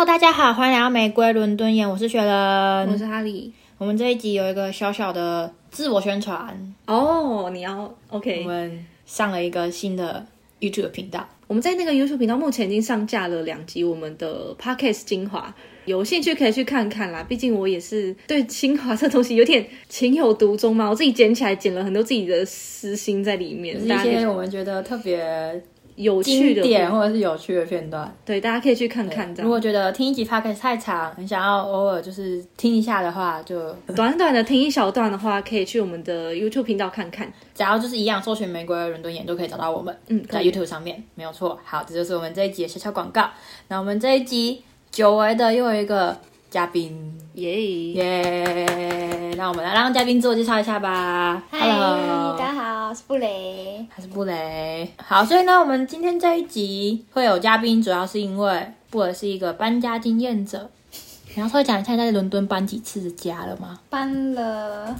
Hello，大家好，欢迎来到玫瑰伦敦眼，我是雪人，我是哈利。我们这一集有一个小小的自我宣传哦，你要 OK？我们上了一个新的 YouTube 频道，我们在那个 YouTube 频道目前已经上架了两集我们的 Podcast 精华，有兴趣可以去看看啦。毕竟我也是对精华这东西有点情有独钟嘛，我自己剪起来剪了很多自己的私心在里面，一些我们觉得特别。有趣的点或者是有趣的片段，对，大家可以去看看。如果觉得听一集 podcast 太长，很想要偶尔就是听一下的话，就短短的听一小段的话，可以去我们的 YouTube 频道看看。只要就是一样，搜寻玫瑰伦敦眼都可以找到我们。嗯，在 YouTube 上面没有错。好，这就是我们这一集的小小广告。那我们这一集久违的又有一个嘉宾，耶耶！那我们来让嘉宾自我介绍一下吧。Hello，大家好。是布雷，还是布雷？好，所以呢，我们今天这一集会有嘉宾，主要是因为布雷是一个搬家经验者。你要稍微讲一下在伦敦搬几次的家了吗？搬了。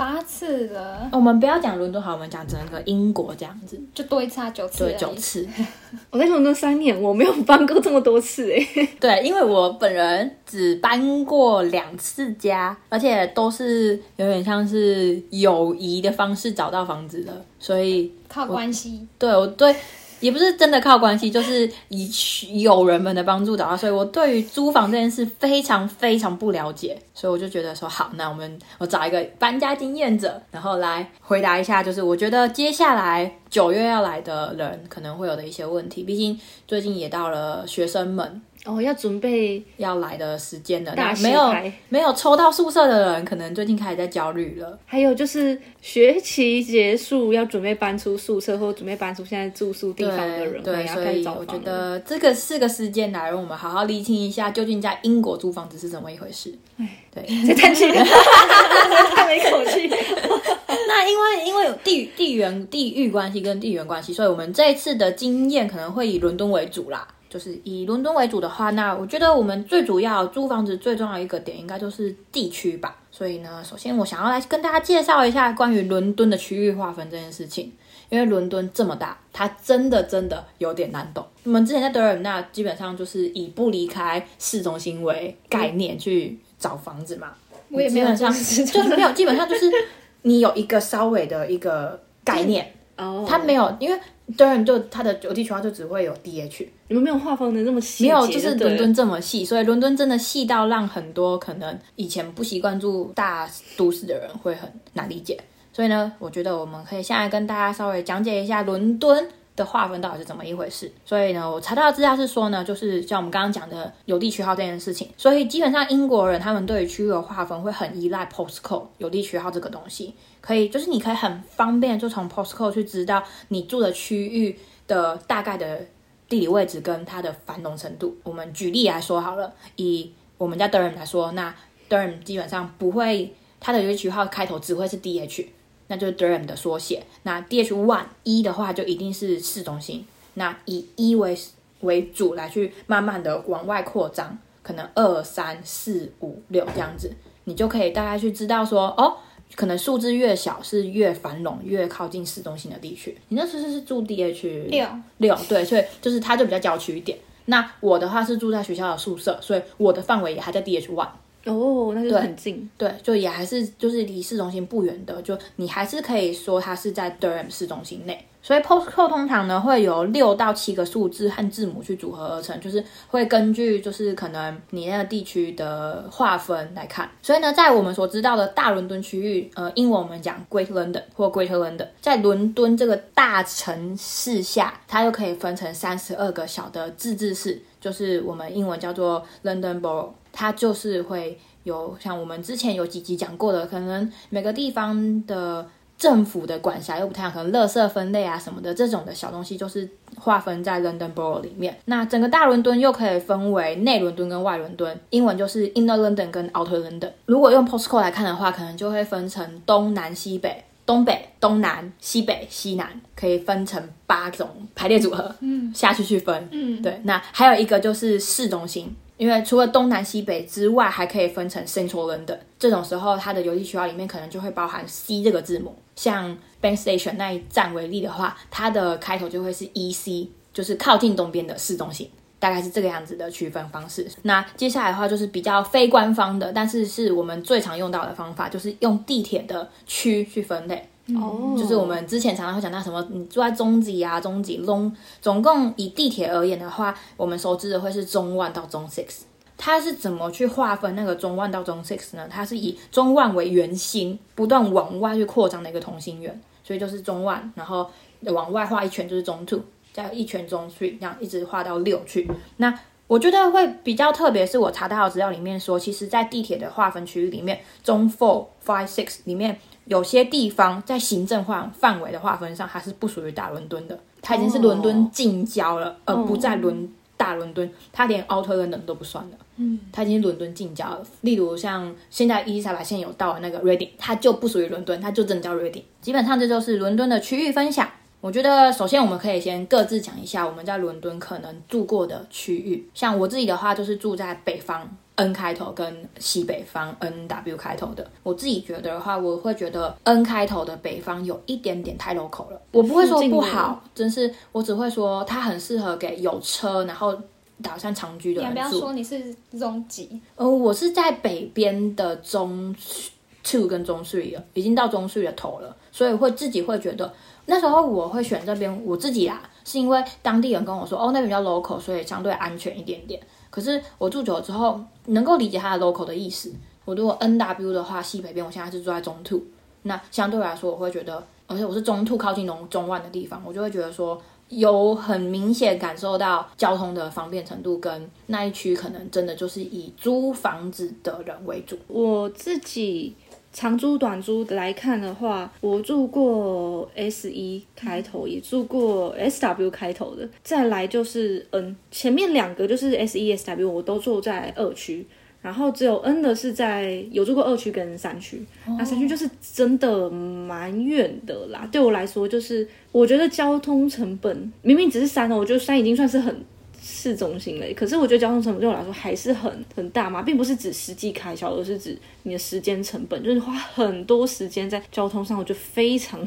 八次了，我们不要讲伦敦好，我们讲整个英国这样子，就多一次啊，九次，对，九次。我在伦敦三年，我没有搬过这么多次哎。对，因为我本人只搬过两次家，而且都是有点像是友谊的方式找到房子的，所以靠关系。对，我对。也不是真的靠关系，就是以友人们的帮助找到。所以我对于租房这件事非常非常不了解，所以我就觉得说好，那我们我找一个搬家经验者，然后来回答一下，就是我觉得接下来九月要来的人可能会有的一些问题。毕竟最近也到了学生们。哦，要准备要来的时间了，没有没有抽到宿舍的人，可能最近开始在焦虑了。还有就是学期结束要准备搬出宿舍，或准备搬出现在住宿地方的人，对，所以我觉得这个四个时间来让我们好好理清一下，究竟在英国租房子是怎么一回事。哎，对，再叹气，叹了一口气。那因为因为有地地缘地域关系跟地缘关系，所以我们这一次的经验可能会以伦敦为主啦。就是以伦敦为主的话，那我觉得我们最主要租房子最重要一个点，应该就是地区吧。所以呢，首先我想要来跟大家介绍一下关于伦敦的区域划分这件事情。因为伦敦这么大，它真的真的有点难懂。我们之前在德尔纳，基本上就是以不离开市中心为概念去找房子嘛。我也没有基本上 就是没有，基本上就是你有一个稍微的一个概念。哦，他没有，因为。对然就他的邮地区划就只会有 D H，你们没有划分的那么细，没有，就是伦敦这么细，所以伦敦真的细到让很多可能以前不习惯住大都市的人会很难理解。所以呢，我觉得我们可以现在跟大家稍微讲解一下伦敦的划分到底是怎么一回事。所以呢，我查到资料是说呢，就是像我们刚刚讲的邮地区号这件事情，所以基本上英国人他们对于区域的划分会很依赖 postcode 邮地区号这个东西。可以，就是你可以很方便就从 postcode 去知道你住的区域的大概的地理位置跟它的繁荣程度。我们举例来说好了，以我们家 Durham 来说，那 Durham 基本上不会它的邮区号开头只会是 DH，那就是 Durham 的缩写。那 DH one 一的话就一定是市中心。那以一为为主来去慢慢的往外扩张，可能二三四五六这样子，你就可以大概去知道说哦。可能数字越小是越繁荣、越靠近市中心的地区。你那时候是住 DH 六六，对，所以就是它就比较郊区一点。那我的话是住在学校的宿舍，所以我的范围也还在 DH one。哦，那就很近，对，就也还是就是离市中心不远的，就你还是可以说它是在 Durham 市中心内。所以 postcode 通常呢会有六到七个数字和字母去组合而成，就是会根据就是可能你那个地区的划分来看。所以呢，在我们所知道的大伦敦区域，呃，英文我们讲 Great London 或 Greater London，在伦敦这个大城市下，它又可以分成三十二个小的自治市，就是我们英文叫做 London Borough，它就是会有像我们之前有几集讲过的，可能每个地方的。政府的管辖又不太一样，可能垃圾分类啊什么的这种的小东西，就是划分在 London Borough 里面。那整个大伦敦又可以分为内伦敦跟外伦敦，英文就是 Inner London 跟 Outer London。如果用 postcode 来看的话，可能就会分成东南西北、东北、东南、西北、西南，可以分成八种排列组合，嗯，下去去分，嗯，对。那还有一个就是市中心。因为除了东南西北之外，还可以分成 Central London。这种时候，它的邮递区号里面可能就会包含 C 这个字母。像 Bank Station 那一站为例的话，它的开头就会是 E C，就是靠近东边的市中心。大概是这个样子的区分方式。那接下来的话就是比较非官方的，但是是我们最常用到的方法，就是用地铁的区去分类。哦，就是我们之前常常会讲到什么，你住在中级啊、中级、中，总共以地铁而言的话，我们熟知的会是中 one 到中 six。它是怎么去划分那个中 one 到中 six 呢？它是以中 one 为圆心，不断往外去扩张的一个同心圆，所以就是中 one，然后往外画一圈就是中 two，再一圈中 three，这样一直画到六去。那我觉得会比较特别，是我查到的资料里面说，其实，在地铁的划分区域里面，中 four、five、six 里面有些地方在行政划范围的划分上，它是不属于大伦敦的，它已经是伦敦近郊了，而不在伦大伦敦，它连 Outer London 都不算的。嗯，它已经是伦敦近郊了。例如像现在伊丽莎白线有到的那个 Reading，它就不属于伦敦，它就真的叫 Reading。基本上这就是伦敦的区域分享。我觉得首先我们可以先各自讲一下我们在伦敦可能住过的区域。像我自己的话，就是住在北方 N 开头跟西北方 N W 开头的。我自己觉得的话，我会觉得 N 开头的北方有一点点太 local 了。我不会说不好，真是我只会说它很适合给有车然后打算长居的人你不要。说你是中级，呃，我是在北边的中 two 跟中 three 了，已经到中 three 的头了，所以会自己会觉得那时候我会选这边，我自己啦，是因为当地人跟我说，哦，那边比较 local，所以相对安全一点点。可是我住久了之后，能够理解它的 local 的意思。我如果 N W 的话，西北边我现在是住在中土那相对来说我会觉得，而且我是中土靠近中中万的地方，我就会觉得说。有很明显感受到交通的方便程度，跟那一区可能真的就是以租房子的人为主。我自己长租短租来看的话，我住过 S 一开头，也住过 S W 开头的，再来就是 N，前面两个就是 S 一 S W，我都住在二区。然后只有 N 的是在有住过二区跟三区，那三区就是真的蛮远的啦。对我来说，就是我觉得交通成本明明只是三哦，我觉得三已经算是很市中心嘞。可是我觉得交通成本对我来说还是很很大嘛，并不是指实际开销，而是指你的时间成本，就是花很多时间在交通上，我觉得非常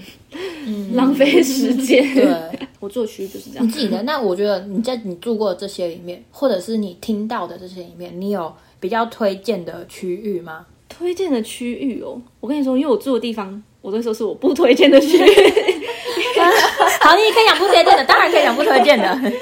浪费时间。对，我住的区域就是这样你。自己的那我觉得你在你住过的这些里面，或者是你听到的这些里面，你有比较推荐的区域吗？推荐的区域哦，我跟你说，因为我住的地方，我都说是我不推荐的区域。好，你可以讲不推荐的，当然可以讲不推荐的。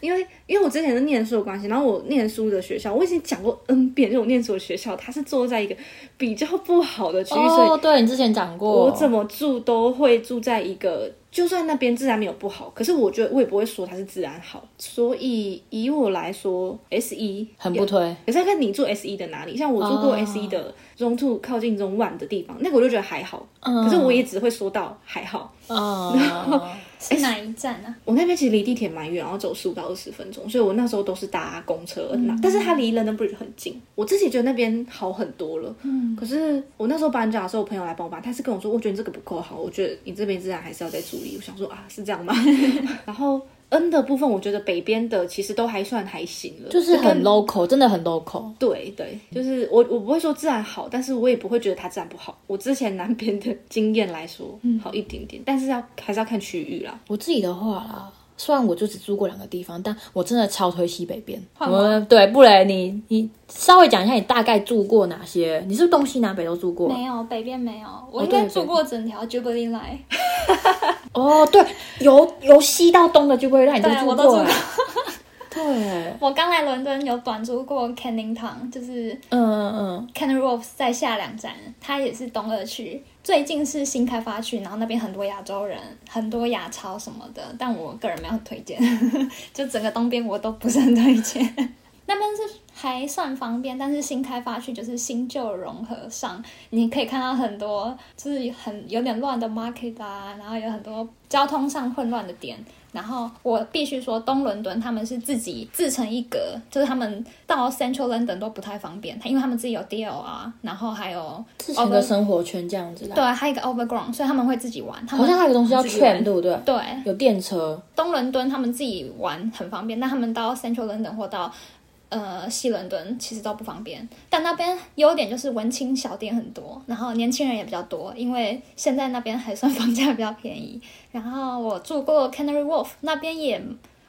因为因为我之前是念书的关系，然后我念书的学校，我已经讲过 N 遍，就我念书的学校，它是坐在一个比较不好的区域，所以哦，对你之前讲过，我怎么住都会住在一个，就算那边治安没有不好，可是我觉得我也不会说它是治安好。所以以我来说，S 一很不推。可是要看你住 S 一的哪里，像我住过哦 S 一的中 two 靠近中 one 的地方，那个我就觉得还好，嗯可是我也只会说到还好。哦，是哪一站啊？我那边其实离地铁蛮远，然后走十五到二十分钟，所以我那时候都是搭公车。嗯、但是它离 London Bridge 很近，我自己觉得那边好很多了。嗯，可是我那时候搬家的时候，我朋友来帮我搬，他是跟我说，我觉得你这个不够好，我觉得你这边自然还是要再注意。我想说啊，是这样吗？然后 N 的部分，我觉得北边的其实都还算还行了，就是很 local，真的很 local。对对，就是我我不会说自然好，但是我也不会觉得它自然不好。我之前南边的经验来说，好一点点，但是要还是要看区域啦。我自己的话啦，虽然我就只住过两个地方，但我真的超推西北边。换我们对布雷，你你稍微讲一下你大概住过哪些？你是不是东西南北都住过？没有，北边没有，我应对该住过整条 Jubilee Line。哦，对，由由西到东的 Jubilee Line 你都住过。对，我刚来伦敦有短租过 Canning Town，就是嗯嗯嗯，Canary Wharf 再下两站，它也是东二区，最近是新开发区，然后那边很多亚洲人，很多亚超什么的，但我个人没有推荐，就整个东边我都不是很推荐。那边是还算方便，但是新开发区就是新旧融合上，你可以看到很多就是很有点乱的 market 啊，然后有很多交通上混乱的点。然后我必须说，东伦敦他们是自己自成一格，就是他们到 Central London 都不太方便，因为他们自己有 DLR，然后还有自己的生活圈这样子啦。对，还有一个 Overground，所以他们会自己玩。他们好像还有个东西叫 train，对不对？对，有电车。东伦敦他们自己玩很方便，但他们到 Central London 或到呃西伦敦其实都不方便。但那边优点就是文青小店很多，然后年轻人也比较多，因为现在那边还算房价比较便宜。然后我住过 Canary Wharf，那边也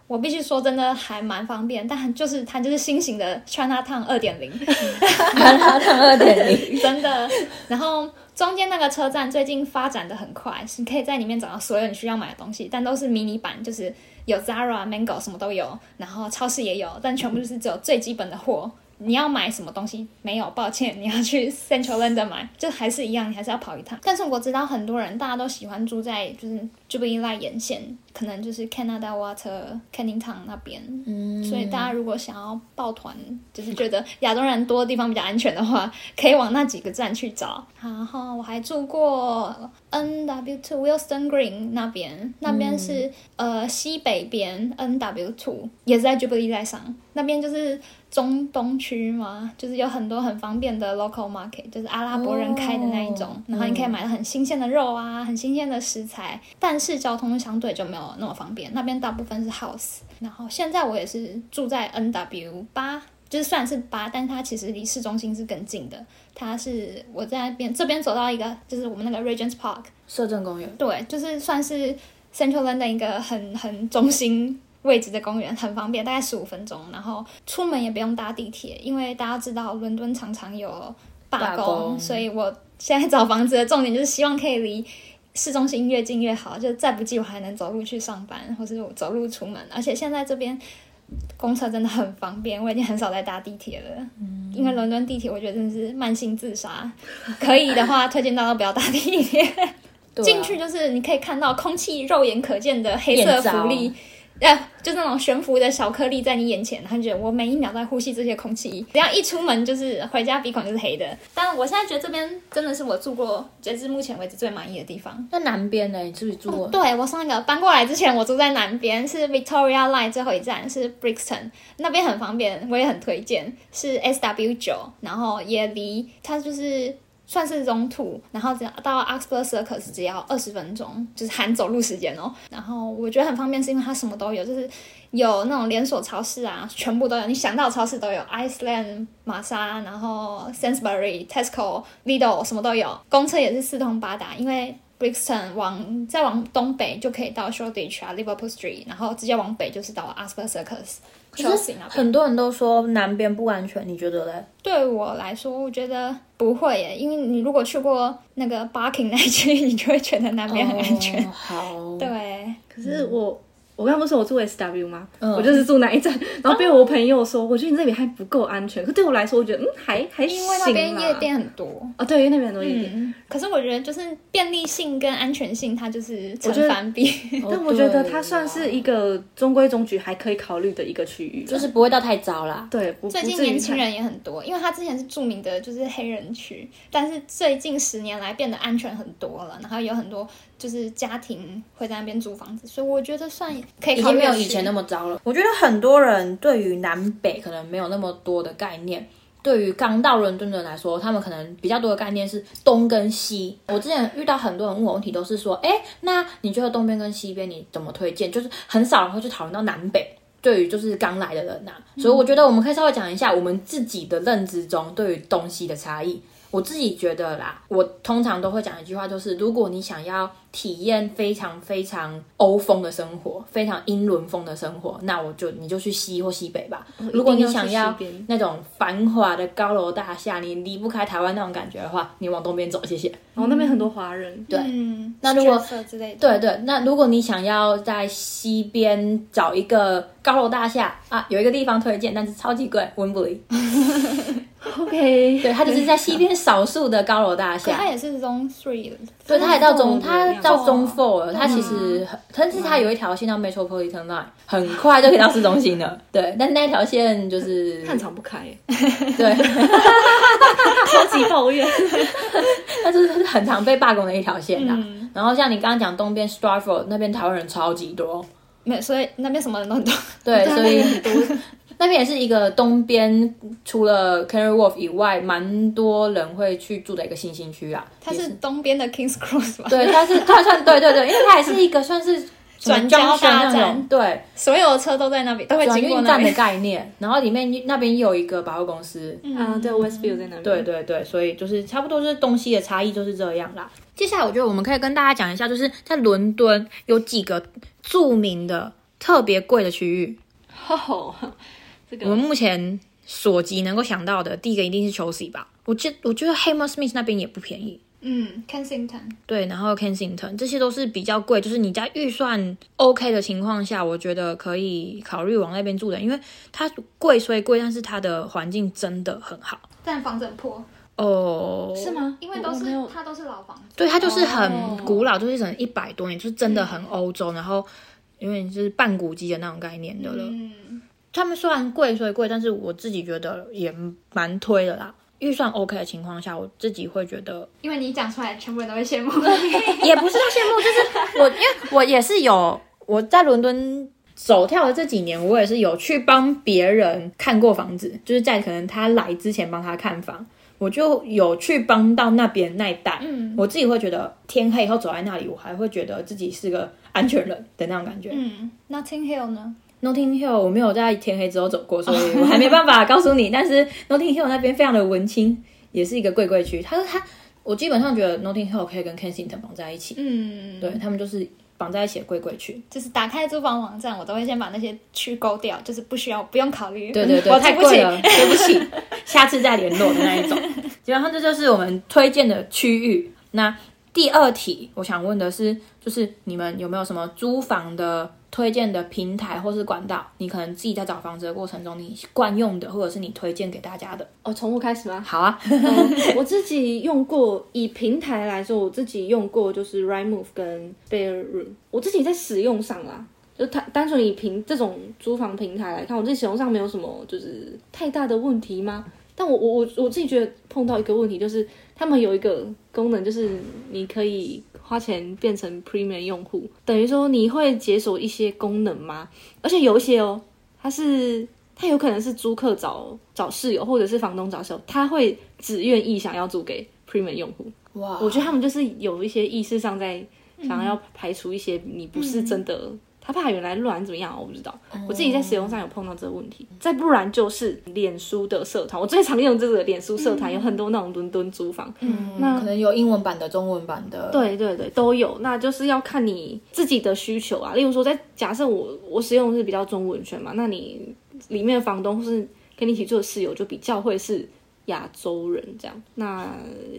我必须说真的还蛮方便，但就是它就是新型的 China Town 二点零，原来它二点零，真的。然后中间那个车站最近发展的很快，是可以在里面找到所有你需要买的东西，但都是迷你版，就是有 Zara、Mango 什么都有，然后超市也有，但全部都是只有最基本的货。你要买什么东西？没有，抱歉，你要去 Central London 买，就还是一样，你还是要跑一趟。但是我知道很多人，大家都喜欢住在就是 Jubilee Line 沿线，可能就是 Canada Water、Canning Town 那边。嗯，所以大家如果想要抱团，就是觉得亚洲人多的地方比较安全的话，可以往那几个站去找。然后我还住过 NW Two Wilson Green 那边，那边是、呃西北边 NW Two 也是在 Jubilee Line 上，那边就是。中东区嘛，就是有很多很方便的 local market，就是阿拉伯人开的那一种，哦然后你可以买到很新鲜的肉啊，很新鲜的食材，但是交通相对就没有那么方便，那边大部分是 house。然后现在我也是住在 NW 八，就是虽然是八，但是它其实离市中心是更近的。它是我在那边这边走到一个，就是我们那个 Regent's Park，摄政公园。对，就是算是 Central London 一个很很中心位置的公园，很方便，大概十五分钟。然后出门也不用搭地铁，因为大家知道伦敦常常有罢罢，工所以我现在找房子的重点就是希望可以离。市中心越近越好，就再不济我还能走路去上班，或是我走路出门。而且现在这边公车真的很方便，我已经很少在搭地铁了。因为伦敦地铁我觉得真的是慢性自杀，可以的话推荐大家不要搭地铁。进去就是你可以看到空气肉眼可见的黑色浮力，呃，就那种悬浮的小颗粒在你眼前，然后觉得我每一秒在呼吸这些空气，只要一出门就是回家鼻孔就是黑的。但我现在觉得这边真的是我住过截至目前为止最满意的地方。那南边呢？你自己住过？对我上一个搬过来之前，我住在南边，是 Victoria Line 最后一站是 Brixton，那边很方便，我也很推荐，是 SW 九，然后也离它就是算是中途，然后只要到 Oxford Circus 只要二十分钟，就是含走路时间哦。然后我觉得很方便，是因为它什么都有，就是有那种连锁超市啊，全部都有，你想到超市都有，Iceland、玛莎，然后 Sainsbury、Tesco、Lidl 什么都有，公车也是四通八达，因为 Brixton 往再往东北就可以到 Shoreditch 啊，Liverpool Street，然后直接往北就是到 Oxford Circus、可是。很多人都说南边不安全，你觉得嘞？对我来说，我觉得不会耶，因为你如果去过那个 Barking 那一区，你就会觉得南边很安全。哦好，对，可是我。我刚刚不是说我住 SW 吗？嗯我就是住那一站，然后被我朋友说，我觉得你这里还不够安全。可对我来说，我觉得嗯还还行因为那边夜店很多。哦，对，因为那边很多夜店。嗯，可是我觉得就是便利性跟安全性，它就是成反比。哦 但我觉得它算是一个中规中矩，还可以考虑的一个区域，就是不会到太糟啦。对，不最近年轻人也很多，因为它之前是著名的就是黑人区，但是最近十年来变得安全很多了，然后有很多就是家庭会在那边租房子，所以我觉得算可以已经没有以前那么糟了。我觉得很多人对于南北可能没有那么多的概念。对于刚到伦敦的人来说，他们可能比较多的概念是东跟西。我之前遇到很多人问我问题，都是说，哎，那你觉得东边跟西边你怎么推荐？就是很少人会去讨论到南北。对于就是刚来的人呐、所以我觉得我们可以稍微讲一下我们自己的认知中对于东西的差异。我自己觉得啦，我通常都会讲一句话，就是如果你想要体验非常非常欧风的生活，非常英伦风的生活，那我就你就去西或西北吧。如果你想要那种繁华的高楼大厦，你离不开台湾那种感觉的话，你往东边走，谢谢。然后那边很多华人，对嗯，那如果对对，那如果你想要在西边找一个高楼大厦啊，有一个地方推荐，但是超级贵，温布利。OK，对，它就是在西边少数的高楼大厦。可它也是 Zone Three，对，它也到中它到中 four 了。它其实很，但是它有一条线叫 Metropolitan Line，很快就可以到市中心了。对，但那条线就是看场不开，对 超级抱怨。那就是很常被罢工的一条线啦。嗯然后像你刚刚讲东边 Stratford 那边台湾人超级多，没，所以那边什么人都很多。对，所以那边也是一个东边，除了 Canary Wharf 以外，蛮多人会去住的一个新兴区啊。它是东边的 Kings Cross 吧？对，它是 它算对对对，因为它也是一个算是转交大 junction 那种站对。所有的车都在那边，都会转经过站的。概念，然后里面那边也有一个百货公司，嗯，对，Westview 在那边。对对对，所以就是差不多就是东西的差异就是这样啦。接下来我觉得我们可以跟大家讲一下，就是在伦敦有几个著名的特别贵的区域，哦，这个我们目前所及能够想到的，第一个一定是 Chelsea 吧。我觉我觉得 Hammersmith 那边也不便宜，嗯，Kensington，对，然后 Kensington 这些都是比较贵，就是你在预算 OK 的情况下，我觉得可以考虑往那边住的，因为它贵虽贵，但是它的环境真的很好但房子很破，哦。是吗？因为都是它都是老房子。对，它就是哦很古老，就是可能一百多年，就是真的很欧洲，然后因为就是半古迹的那种概念的了。嗯，他们虽然贵，所以贵，但是我自己觉得也蛮推的啦。预算 OK 的情况下，我自己会觉得因为你讲出来，全部人都会羡慕。也不是到羡慕，就是我，因为我也是有我在伦敦走跳的这几年，我也是有去帮别人看过房子，就是在可能他来之前帮他看房，我就有去帮到那边那一带。嗯我自己会觉得天黑以后走在那里，我还会觉得自己是个安全人的那种感觉。嗯，Notting Hill 呢？Notting Hill 我没有在天黑之后走过，所以我还没办法告诉你。但是 Notting Hill 那边非常的文青，也是一个贵贵区。他说他，我基本上觉得 Notting Hill 可以跟 Kensington 绑在一起，嗯，对他们就是绑在一起的贵贵区。就是打开租房网站，我都会先把那些区勾掉，就是不需要，不用考虑。对对对。太贵了，对不起，下次再联络的那一种。基本上这就是我们推荐的区域。那第二题，我想问的是，就是你们有没有什么租房的推荐的平台或是管道？你可能自己在找房子的过程中，你惯用的，或者是你推荐给大家的。哦，从我开始吗？好啊，嗯我自己用过，以平台来说，我自己用过就是 Rightmove 跟 Bearroom。我自己在使用上啦，就单单纯以平这种租房平台来看，我自己使用上没有什么就是太大的问题吗？但我我我我自己觉得碰到一个问题，就是他们有一个功能，就是你可以花钱变成 Premium 用户，等于说你会解锁一些功能吗？而且有一些哦，它是他有可能是租客找找室友，或者是房东找室友，他会只愿意想要租给 Premium 用户。哇我觉得他们就是有一些意识上在想要排除一些你不是真的，他怕原来乱怎么样，我不知道。我自己在使用上有碰到这个问题，再不然就是脸书的社团，我最常用这个脸书社团，有很多那种伦敦租房，嗯，那可能有英文版的、中文版的。，对对对，都有。那就是要看你自己的需求啊。例如说，在假设我我使用的是比较中文圈嘛，那你里面的房东或是跟你一起住的室友就比较会是亚洲人这样。那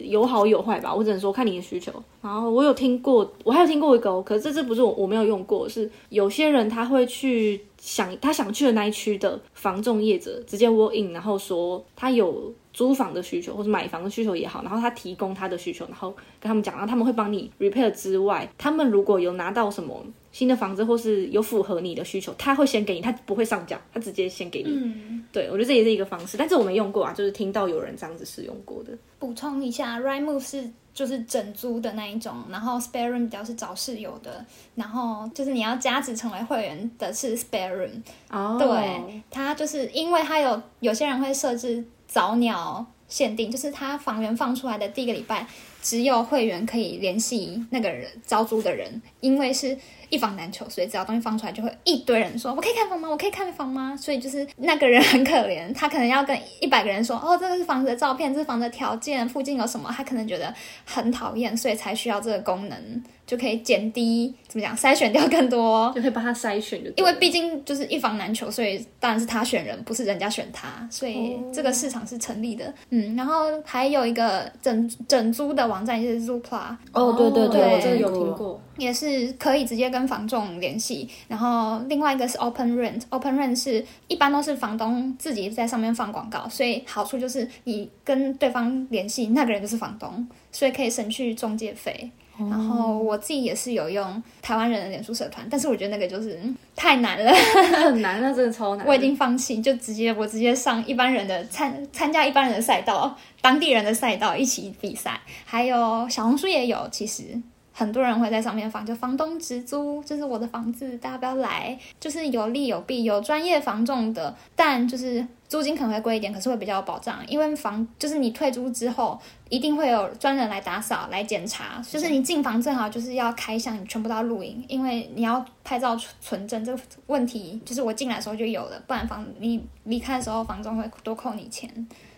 有好有坏吧，我只能说看你的需求。然后我有听过，我还有听过一个，可是这这不是我我没有用过，是有些人他会去想他想去的那一区的房仲业者直接 w in，然后说他有租房的需求或者买房的需求也好，然后他提供他的需求，然后跟他们讲，然后他们会帮你 repair 之外，他们如果有拿到什么新的房子或是有符合你的需求，他会先给你，他不会上架，他直接先给你。嗯，对我觉得这也是一个方式，但是我没用过啊，就是听到有人这样子使用过的。补充一下，Rightmove 是就是整租的那一种，然后 Spare Room 比较是找室友的，然后就是你要加值成为会员的是 Spare Room。哦对，它就是因为它有有些人会设置早鸟限定，就是他房源放出来的第一个礼拜，只有会员可以联系那个人招租的人，因为是一房难求，所以只要东西放出来，就会一堆人说我可以看房吗？我可以看房吗？所以就是那个人很可怜，他可能要跟一百个人说哦，这个是房子的照片，这是房子的条件，附近有什么，他可能觉得很讨厌，所以才需要这个功能，就可以减低怎么讲筛选掉更多就可以帮他筛选就，因为毕竟就是一房难求，所以当然是他选人，不是人家选他，所以这个市场是成立的。嗯，然后还有一个整整租的网站就是 Zoopla，哦，对对对我这个有听。过。也是可以直接跟房仲联系。然后另外一个是 Open Rent，Open Rent 是一般都是房东自己在上面放广告，所以好处就是你跟对方联系，那个人就是房东，所以可以省去中介费。然后我自己也是有用台湾人的脸书社团，但是我觉得那个就是嗯太难了，很难，那真的超难。我已经放弃，就直接我直接上一般人的参参加一般人的赛道，当地人的赛道一起比赛，还有小红书也有，其实。很多人会在上面放，就房东直租，这是我的房子，大家不要来，就是有利有弊，有专业房仲的，但就是租金可能会贵一点，可是会比较有保障，因为房就是你退租之后，一定会有专人来打扫、来检查，就是你进房最好就是要开箱，你全部都要录影，因为你要拍照存存证，这个问题就是我进来的时候就有了，不然房你离开的时候房东会多扣你钱。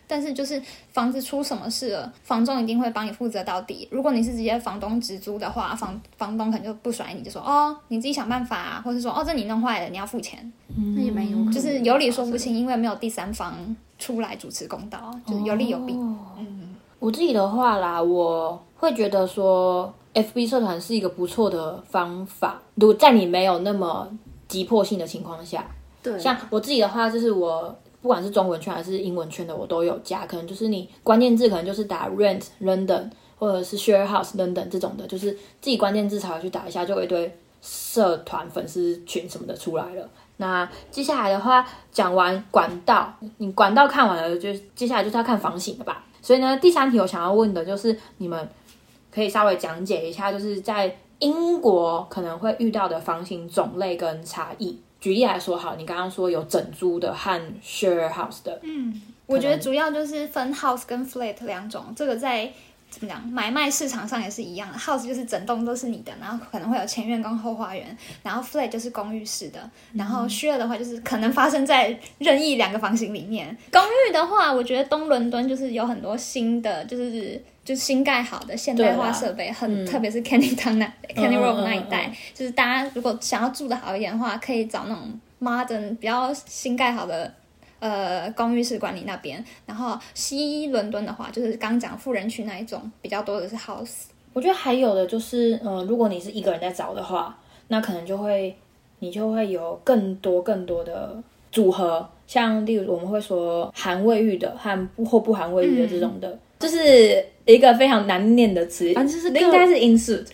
但是就是房子出什么事了，房东一定会帮你负责到底。如果你是直接房东直租的话，房房东可能就不甩你，就说哦你自己想办法啊，或者说哦这你弄坏了你要付钱，那也蛮有可能，就是有理说不清，因为没有第三方出来主持公道，就是有利有弊。我自己的话啦，我会觉得说，FB 社团是一个不错的方法。如果在你没有那么急迫性的情况下，对，像我自己的话，就是我不管是中文圈还是英文圈的，我都有加。可能就是你关键字可能就是打 rent London 或者是 share house London 这种的，就是自己关键字才会去打一下，就有一堆社团粉丝群什么的出来了。那接下来的话，讲完管道，你管道看完了，就接下来就是要看房型了吧。所以呢，第三题我想要问的就是，你们可以稍微讲解一下，就是在英国可能会遇到的房型种类跟差异。举例来说，好，你刚刚说有整租的和 share house 的，嗯我觉得主要就是分 house 跟 flat 两种，这个在怎么讲买卖市场上也是一样的。house 就是整栋都是你的，然后可能会有前院跟后花园，然后 flat 就是公寓式的，然后 share 的话就是可能发生在任意两个房型里面。公寓的话，我觉得东伦敦就是有很多新的，就是就是新盖好的现代化设备，很、特别是 Candy Town 那 Candy Road 那一带，嗯嗯就是大家如果想要住的好一点的话，可以找那种 modern 比较新盖好的。呃，公寓式管理那边，然后西伦敦的话，就是刚讲富人区那一种，比较多的是 house。我觉得还有的就是，呃，如果你是一个人在找的话，那可能就会你就会有更多更多的组合，像例如我们会说含卫浴的和不或不含卫浴的这种的，就是一个非常难念的词，反正就是各应该是 in suit。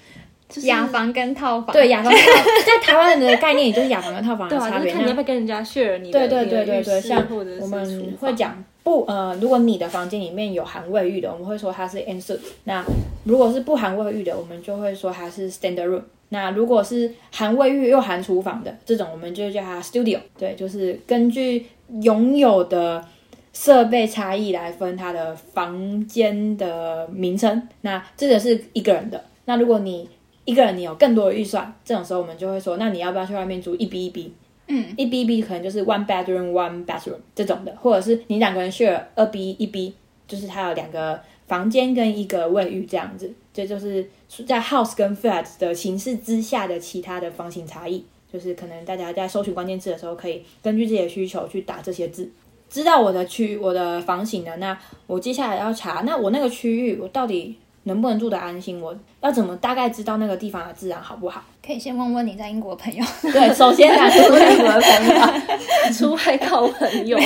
就是雅房跟套房，对雅房跟套，在台湾人的概念也就是雅房跟套房的 对啊，差别。就是看你要不要跟人家 share 你的对对对对对，像我们会讲不呃，如果你的房间里面有含卫浴的，我们会说它是 suite。那如果是不含卫浴的，我们就会说它是 standard room。那如果是含卫浴又含厨房的这种，我们就叫它 studio。对，就是根据拥有的设备差异来分它的房间的名称。那这个是一个人的。那如果你一个人你有更多的预算，这种时候我们就会说，那你要不要去外面租一 B 一 B？嗯，一 B 一 B 可能就是 one bedroom one bathroom 这种的，或者是你两个人 share 二 B 一 B，就是它有两个房间跟一个卫浴这样子，这就是在 house 跟 flat 的形式之下的其他的房型差异。就是可能大家在搜寻关键字的时候，可以根据自己的需求去打这些字。知道我的区我的房型了，那我接下来要查，那我那个区域我到底能不能住得安心？我要怎么大概知道那个地方的治安好不好？可以先问问你在英国的朋友。对，首先打出英国的朋友。出外靠朋友。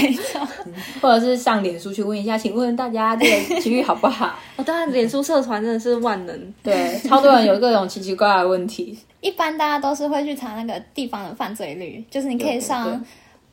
或者是上脸书去问一下，请问大家这个区域好不好？哦，当然，脸书社团真的是万能。对，超多人有各种奇奇怪怪的问题。一般大家都是会去查那个地方的犯罪率，就是你可以上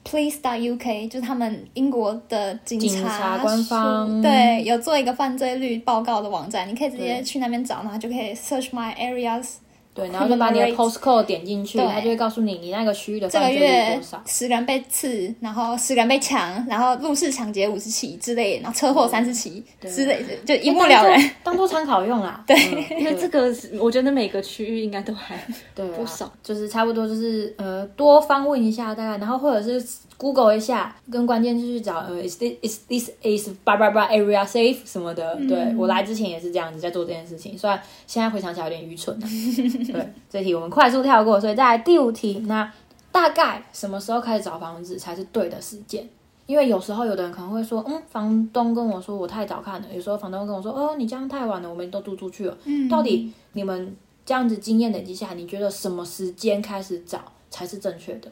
Police.uk，就是他们英国的警警察官方对有做一个犯罪率报告的网站，你可以直接去那边找，然后就可以 search my areas。对，然后就把你的 postcode 点进去，对它就会告诉你你那个区域的这个犯罪率月多少。十个人被刺，然后十个人被抢，然后入室抢劫五十起之类的，然后车祸三十起之类的，就一目了然。当做参考用啦。对，因为这个，我觉得每个区域应该都还不少，就是差不多就是呃多方问一下大概，然后或者是 Google 一下，跟关键字去找呃 is this is this is 叭叭叭 area safe 什么的。对我来之前也是这样子在做这件事情，虽然现在回想起来有点愚蠢啊。对，这题我们快速跳过，所以在第五题，那大概什么时候开始找房子才是对的时间？因为有时候有的人可能会说，嗯，房东跟我说我太早看了，有时候房东跟我说，哦，你这样太晚了，我们都租出去了。嗯到底你们这样子经验累积下来，你觉得什么时间开始找才是正确的，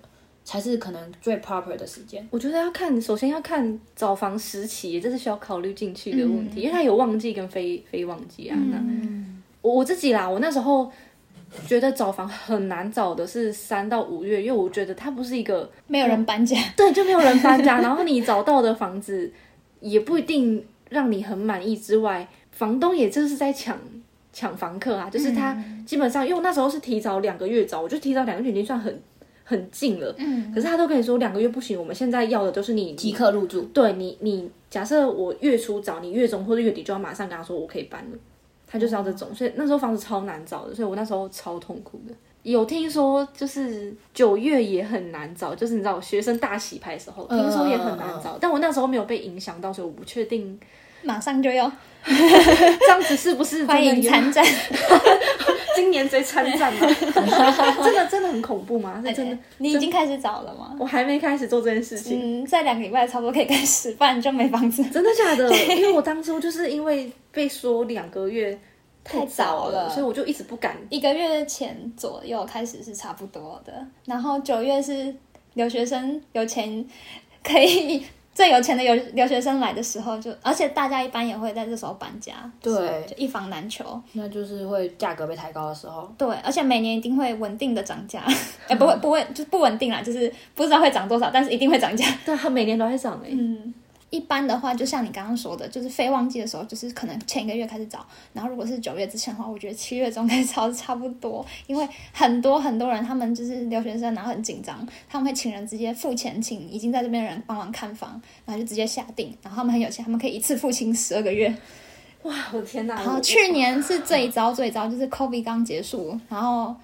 才是可能最 proper 的时间？我觉得要看，首先要看找房时期，这是需要考虑进去的问嗯题，因为它有旺季跟非非旺季啊。那我我自己啦，我那时候觉得找房很难找的是三到五月，因为我觉得它不是一个没有人搬家，对，就没有人搬家，然后你找到的房子也不一定让你很满意之外，房东也就是在抢抢房客啊，就是他基本上，因为我那时候是提早两个月找，我就提早两个月已经算很很近了，嗯，可是他都跟你说两个月不行，我们现在要的就是你即刻入住，对你，你假设我月初找你，月中或者月底就要马上跟他说我可以搬了，他就是要这种，所以那时候房子超难找的，所以我那时候超痛苦的。有听说，就是九月也很难找，就是你知道学生大洗牌的时候，听说也很难找。但我那时候没有被影响到，所以我不确定马上就要这样子是不是欢迎有参战。今年直接参战吗？真的真的很恐怖吗？是真的，你已经开始找了吗？我还没开始做这件事情。嗯，在两个礼拜差不多可以开始，不然就没房子。真的假的？因为我当初就是因为被说两个月太早早了所以我就一直不敢。一个月前左右开始是差不多的，然后九月是留学生有钱可以最有钱的留留学生来的时候就，而且大家一般也会在这时候搬家，对就一房难求。那就是会价格被抬高的时候。对，而且每年一定会稳定的涨价，哎、不会不会就是不稳定啦，就是不知道会涨多少，但是一定会涨价。对，它每年都会涨的、嗯，一般的话，就像你刚刚说的，就是非旺季的时候，就是可能前一个月开始找，然后如果是九月之前的话，我觉得七月中开始找差不多，因为很多很多人他们就是留学生，然后很紧张，他们会请人直接付钱请已经在这边的人帮忙看房，然后就直接下定，然后他们很有钱，他们可以一次付清十二个月。哇，我的天哪！然后去年是最糟最糟，就是 COVID 刚结束，然后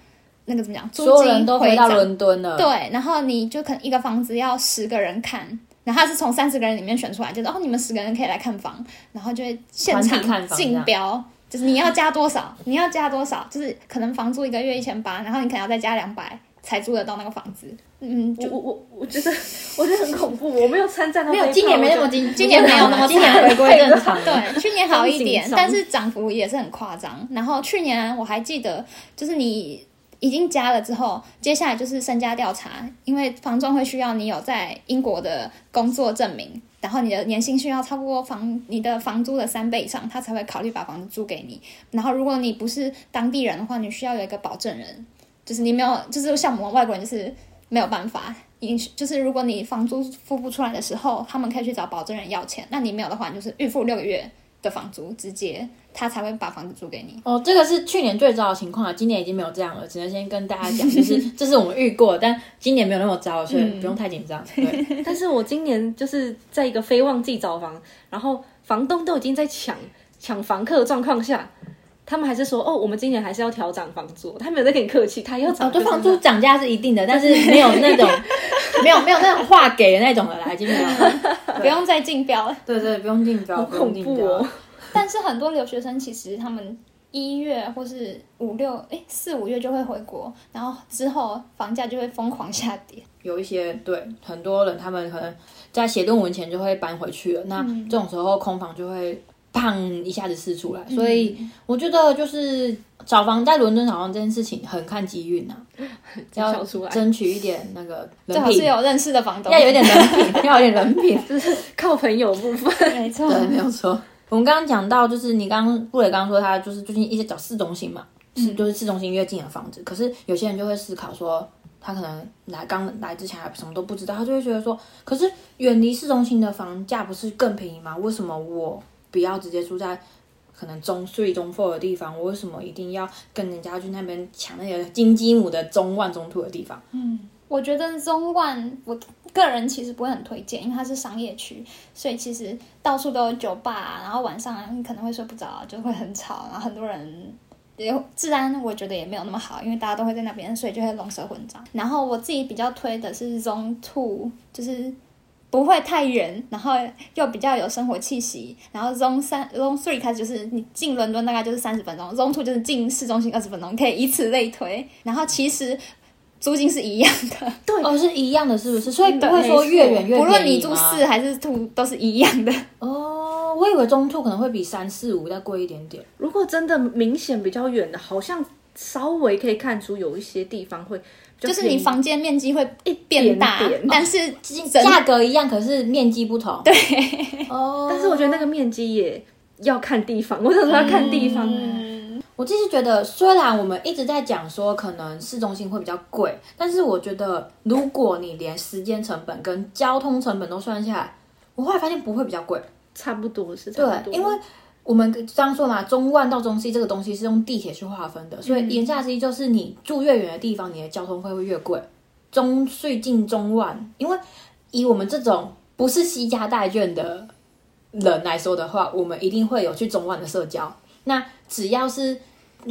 那个怎么讲，租所有金人都回到伦敦了，对，然后你就可能一个房子要十个人看，然后他是从三十个人里面选出来，就是哦，你们十个人可以来看房，然后就会现场竞标，就是你要加多少，你要加多少，就是可能房租一个月一千八，然后你可能要再加两百才租得到那个房子。嗯，就我我我我觉得 我觉得很恐怖，我没有参战到没有今年没那么今今年没有那么今年回归正常。对，去年好一点但是涨幅也是很夸张。然后去年我还记得，就是你已经加了之后，接下来就是身家调查，因为房仲会需要你有在英国的工作证明，然后你的年薪需要超过房你的房租的三倍以上，他才会考虑把房子租给你。然后如果你不是当地人的话，你需要有一个保证人，就是你没有，就是像我们外国人就是没有办法。你就是如果你房租付不出来的时候，他们可以去找保证人要钱。那你没有的话，你就是预付六个月的房租，直接他才会把房子租给你。哦，这个是去年最糟的情况了，今年已经没有这样了，只能先跟大家讲，就是 这是我们遇过，但今年没有那么糟，所以不用太紧张。对，但是我今年就是在一个非旺季找房，然后房东都已经在抢抢房客的状况下，他们还是说哦，我们今年还是要调涨房租，他没有在跟你客气，他要涨哦，房租涨价是一定的，但是没有那种没有没有那种话给的那种的啦，已经没有 了。不用再竞标了。对对，不用竞标，好恐怖。哦。但是很多留学生其实他们一月或是五六哎四五月就会回国，然后之后房价就会疯狂下跌。有一些对很多人，他们可能在写论文前就会搬回去了。那这种时候空房就会砰一下子试出来，所以我觉得就是找房在伦敦找房这件事情很看机运呐，要争取一点那个最人品，好是有认识的房东，要有一点人品，要有点人品。就是靠朋友部分，没错。对，没有错。我们刚刚讲到，就是你刚刚布磊刚刚说他就是最近一直找市中心嘛，是就是市中心越近的房子。可是有些人就会思考说，他可能来刚来之前还什么都不知道，他就会觉得说，可是远离市中心的房价不是更便宜吗？为什么我不要直接住在可能中 three 中 four 的地方？我为什么一定要跟人家去那边抢那个金鸡母的中 one 中 two 的地方？嗯我觉得中万，我个人其实不会很推荐，因为它是商业区，所以其实到处都有酒吧、然后晚上可能会睡不着，就会很吵，然后很多人。也治安我觉得也没有那么好，因为大家都会在那边，所以就会龙蛇混杂。然后我自己比较推的是 Zone Two，就是不会太远，然后又比较有生活气息。然后 Zone 三、Zone Three 开始就是你进伦敦大概就是三十分钟，Zone Two 就是进市中心二十分钟，可以以此类推。然后其实租金是一样的，对哦，是一样的，是不是？所以不对会说越远越不论你住四还是兔都是一样的。哦，我以为中途可能会比三四五再贵一点点。如果真的明显比较远的，好像稍微可以看出有一些地方会就是你房间面积会变大，点点但是整价格一样，可是面积不同。对，哦，但是我觉得那个面积也要看地方，我想说要看地方。嗯我其实觉得，虽然我们一直在讲说可能市中心会比较贵，但是我觉得如果你连时间成本跟交通成本都算下来，我后来发现不会比较贵。差不多是差不多，对，因为我们刚刚说嘛，中万到中西这个东西是用地铁去划分的，所以言下之意就是你住越远的地方，你的交通费会越贵。中税进中万，因为以我们这种不是西家带眷的人来说的话，我们一定会有去中万的社交。那只要是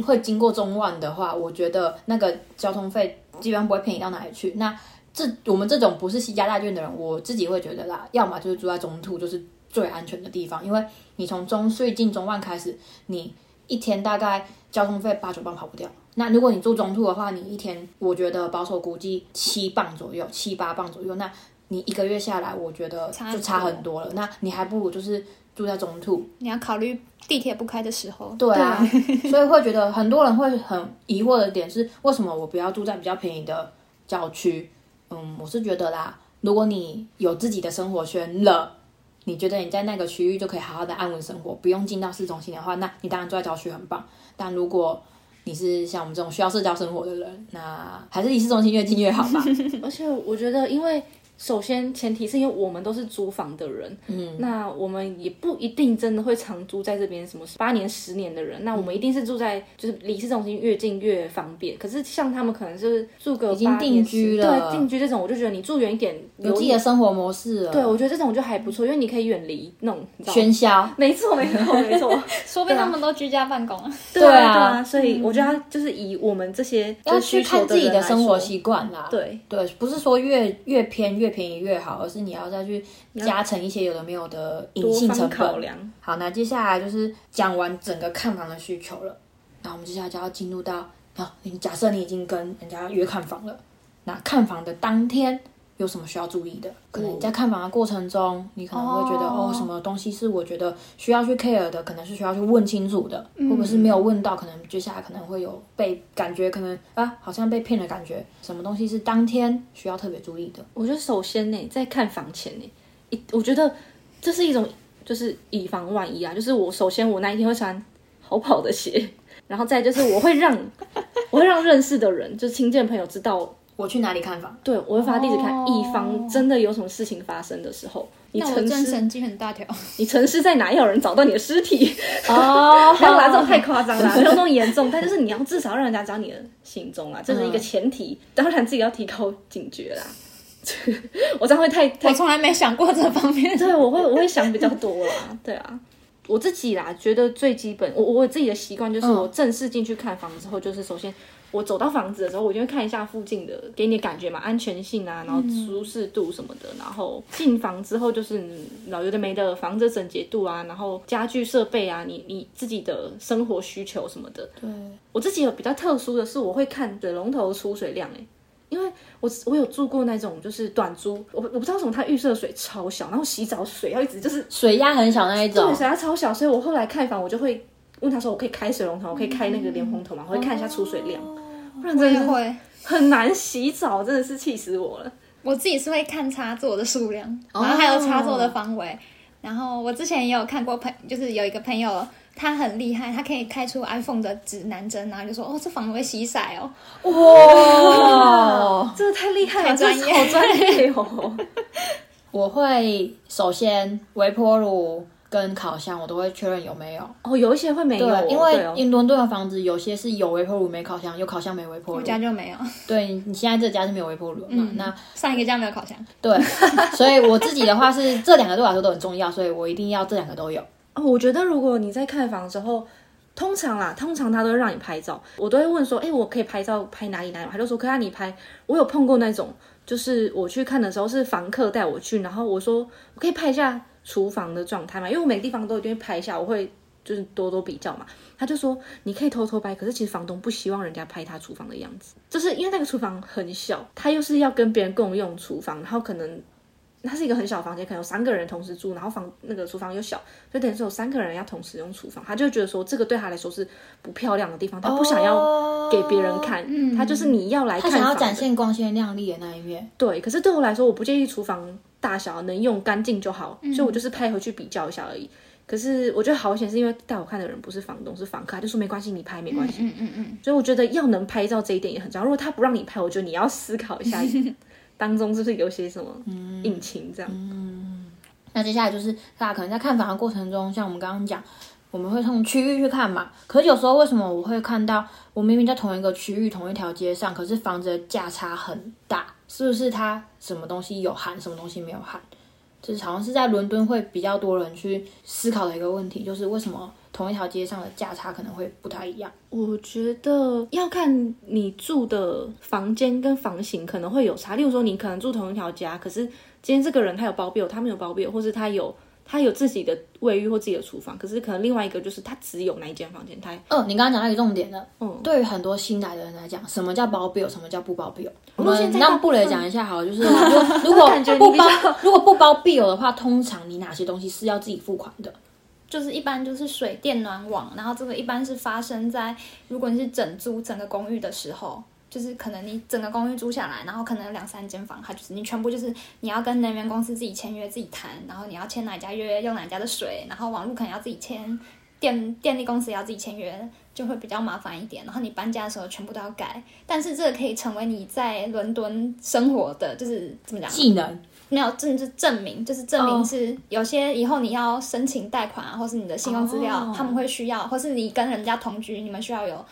会经过中万的话，我觉得那个交通费基本上不会便宜到哪里去。那这我们这种不是西家大眷的人，我自己会觉得啦，要么就是住在中途，就是最安全的地方，因为你从中隧进中万开始，你一天大概交通费八九磅跑不掉。那如果你住中途的话，你一天我觉得保守估计七磅左右，七八磅左右，那你一个月下来，我觉得就差很多了。那你还不如就是住在中途，你要考虑地铁不开的时候。对啊，所以会觉得很多人会很疑惑的点是，为什么我不要住在比较便宜的郊区？嗯，我是觉得啦，如果你有自己的生活圈了，你觉得你在那个区域就可以好好的安稳生活，不用进到市中心的话，那你当然住在郊区很棒。但如果你是像我们这种需要社交生活的人，那还是离市中心越近越好吧。而且我觉得，因为首先前提是因为我们都是租房的人，嗯，那我们也不一定真的会常租在这边，什么八年、十年的人，那我们一定是住在就是离市中心越近越方便。可是像他们可能是住个已经定居了，对定居这种，我就觉得你住远一点，有自己的生活模式了。对，我觉得这种就还不错，因为你可以远离那种喧嚣。没错，没错，没错。说不定他们都居家办公啊。对啊，所以我觉得就是以我们这些要去看自己的生活习惯啦。对对，不是说越越偏越便宜越好。而是你要再去加成一些有的没有的隐性成本。好，那接下来就是讲完整个看房的需求了。那我们接下来就要进入到，啊，你假设你已经跟人家约看房了，那看房的当天有什么需要注意的？可能你在看房的过程中，你可能会觉得哦，什么东西是我觉得需要去 care 的，可能是需要去问清楚的，或者是没有问到，可能接下来可能会有被感觉可能啊，好像被骗的感觉。什么东西是当天需要特别注意的？我觉得首先呢，在看房前呢，一我觉得这是一种就是以防万一啊，就是我首先我那一天会穿好跑的鞋。然后再就是，我会让 我会让认识的人，就是亲近朋友知道我去哪里看房。对，我会发地址看，以防真的有什么事情发生的时候，你城市神经很大条，你城市在哪，要有人找到你的尸体 哦。不要拿这种太夸张了，没有那么严重，但就是你要至少让人家知道你的行踪啊，这是一个前提。当然自己要提高警觉啦。我这样会太，我从来没想过这方面。对，我会我会想比较多啦。对啊。我自己啦，觉得最基本，我我自己的习惯就是，我正式进去看房之后，就是首先我走到房子的时候，我就会看一下附近的，给你感觉嘛，安全性啊，然后舒适度什么的。然后进房之后，就是老有的没的，房子整洁度啊，然后家具设备啊，你你自己的生活需求什么的。对，我自己有比较特殊的是，我会看水龙头出水量，哎。因为我我有住过那种就是短租，我我不知道什么，它预设水超小，然后洗澡水要一直就是水压很小那一种，对，水压超小，所以我后来看房我就会问他说，我可以开水龙头，我可以开那个莲蓬头吗？我会看一下出水量，不然真会很难洗澡，真的是气死我了。我自己是会看插座的数量，然后还有插座的方位，然后我之前也有看过朋，就是有一个朋友。他很厉害，他可以开出 iPhone 的指南针，然后就说：“哦，这房会洗色哦。”哇，这个太厉害了，专业，好专业哦！我会首先微波炉跟烤箱，我都会确认有没有。哦，有一些会没有，因为英伦敦的房子有些是有微波炉没烤箱，有烤箱没微波炉。我家就没有。对你现在这家是没有微波炉嘛？那上一个家没有烤箱。对，所以我自己的话是这两个对我来说都很重要，所以我一定要这两个都有。哦，我觉得如果你在看房的时候，通常啦，通常他都会让你拍照，我都会问说，哎，我可以拍照拍哪里哪里？他就说可以让你拍。我有碰过那种，就是我去看的时候是房客带我去，然后我说我可以拍一下厨房的状态嘛，因为我每个地方都一定会拍一下，我会就是多多比较嘛。他就说你可以偷偷拍，可是其实房东不希望人家拍他厨房的样子，就是因为那个厨房很小，他又是要跟别人共用厨房，然后可能。它是一个很小的房间，可能有三个人同时住，然后房那个厨房又小，就等于说有三个人要同时用厨房。他就觉得说这个对他来说是不漂亮的地方，他不想要给别人看。他就是你要来看，他想要展现光鲜亮丽的那一面。对，可是对我来说，我不介意厨房大小能用干净就好，所以我就是拍回去比较一下而已。可是我觉得好险，是因为带我看的人不是房东，是房客，他就说没关系，你拍没关系。嗯嗯嗯。所以我觉得要能拍照这一点也很重要。如果他不让你拍，我觉得你要思考一下。当中是不是有些什么隐情这样？嗯，那接下来就是大家可能在看房的过程中，像我们刚刚讲，我们会从区域去看嘛。可是有时候为什么我会看到我明明在同一个区域、同一条街上，可是房子的价差很大？是不是它什么东西有含，什么东西没有含？就是好像是在伦敦会比较多人去思考的一个问题，就是为什么同一条街上的价差可能会不太一样。我觉得要看你住的房间跟房型可能会有差。例如说，你可能住同一条家，可是今天这个人他有包庇，他没有包庇，或是他有他有自己的卫浴或自己的厨房，可是可能另外一个就是他只有那一间房间，他嗯，你刚刚讲到一个重点了。嗯对于很多新来的人来讲，什么叫包 bill，什么叫不包 bill？我们让布雷讲一下好了，就是 如果不包，如果不包 bill 的话，通常你哪些东西是要自己付款的？就是一般就是水电暖网，然后这个一般是发生在如果你是整租整个公寓的时候，就是可能你整个公寓租下来，然后可能有两三间房，它就是你全部就是你要跟能源公司自己签约自己谈，然后你要签哪家约用哪家的水，然后网络可能要自己签，电电力公司也要自己签约，就会比较麻烦一点。然后你搬家的时候全部都要改，但是这个可以成为你在伦敦生活的就是怎么讲？技能没有证是证明，就是证明哦是有些以后你要申请贷款啊，或是你的信用资料，哦他们会需要，或是你跟人家同居，你们需要有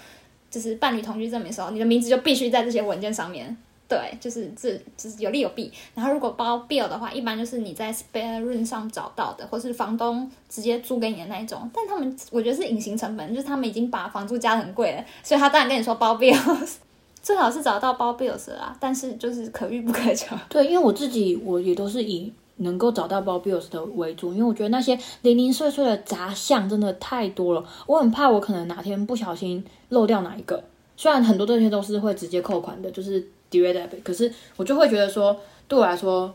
就是伴侣同居证明的时候，你的名字就必须在这些文件上面。对，就是这就是有利有弊。然后如果包 bill 的话，一般就是你在 spare room 上找到的，或是房东直接租给你的那一种。但他们我觉得是隐形成本，就是他们已经把房租加得很贵了，所以他当然跟你说包 bill。最好是找到包 bills 的啦，但是就是可遇不可求。对，因为我自己我也都是以能够找到包 bills 的为主，因为我觉得那些零零碎碎的杂项真的太多了，我很怕我可能哪天不小心漏掉哪一个。虽然很多这些都是会直接扣款的，就是 direct debit，可是我就会觉得说，对我来说，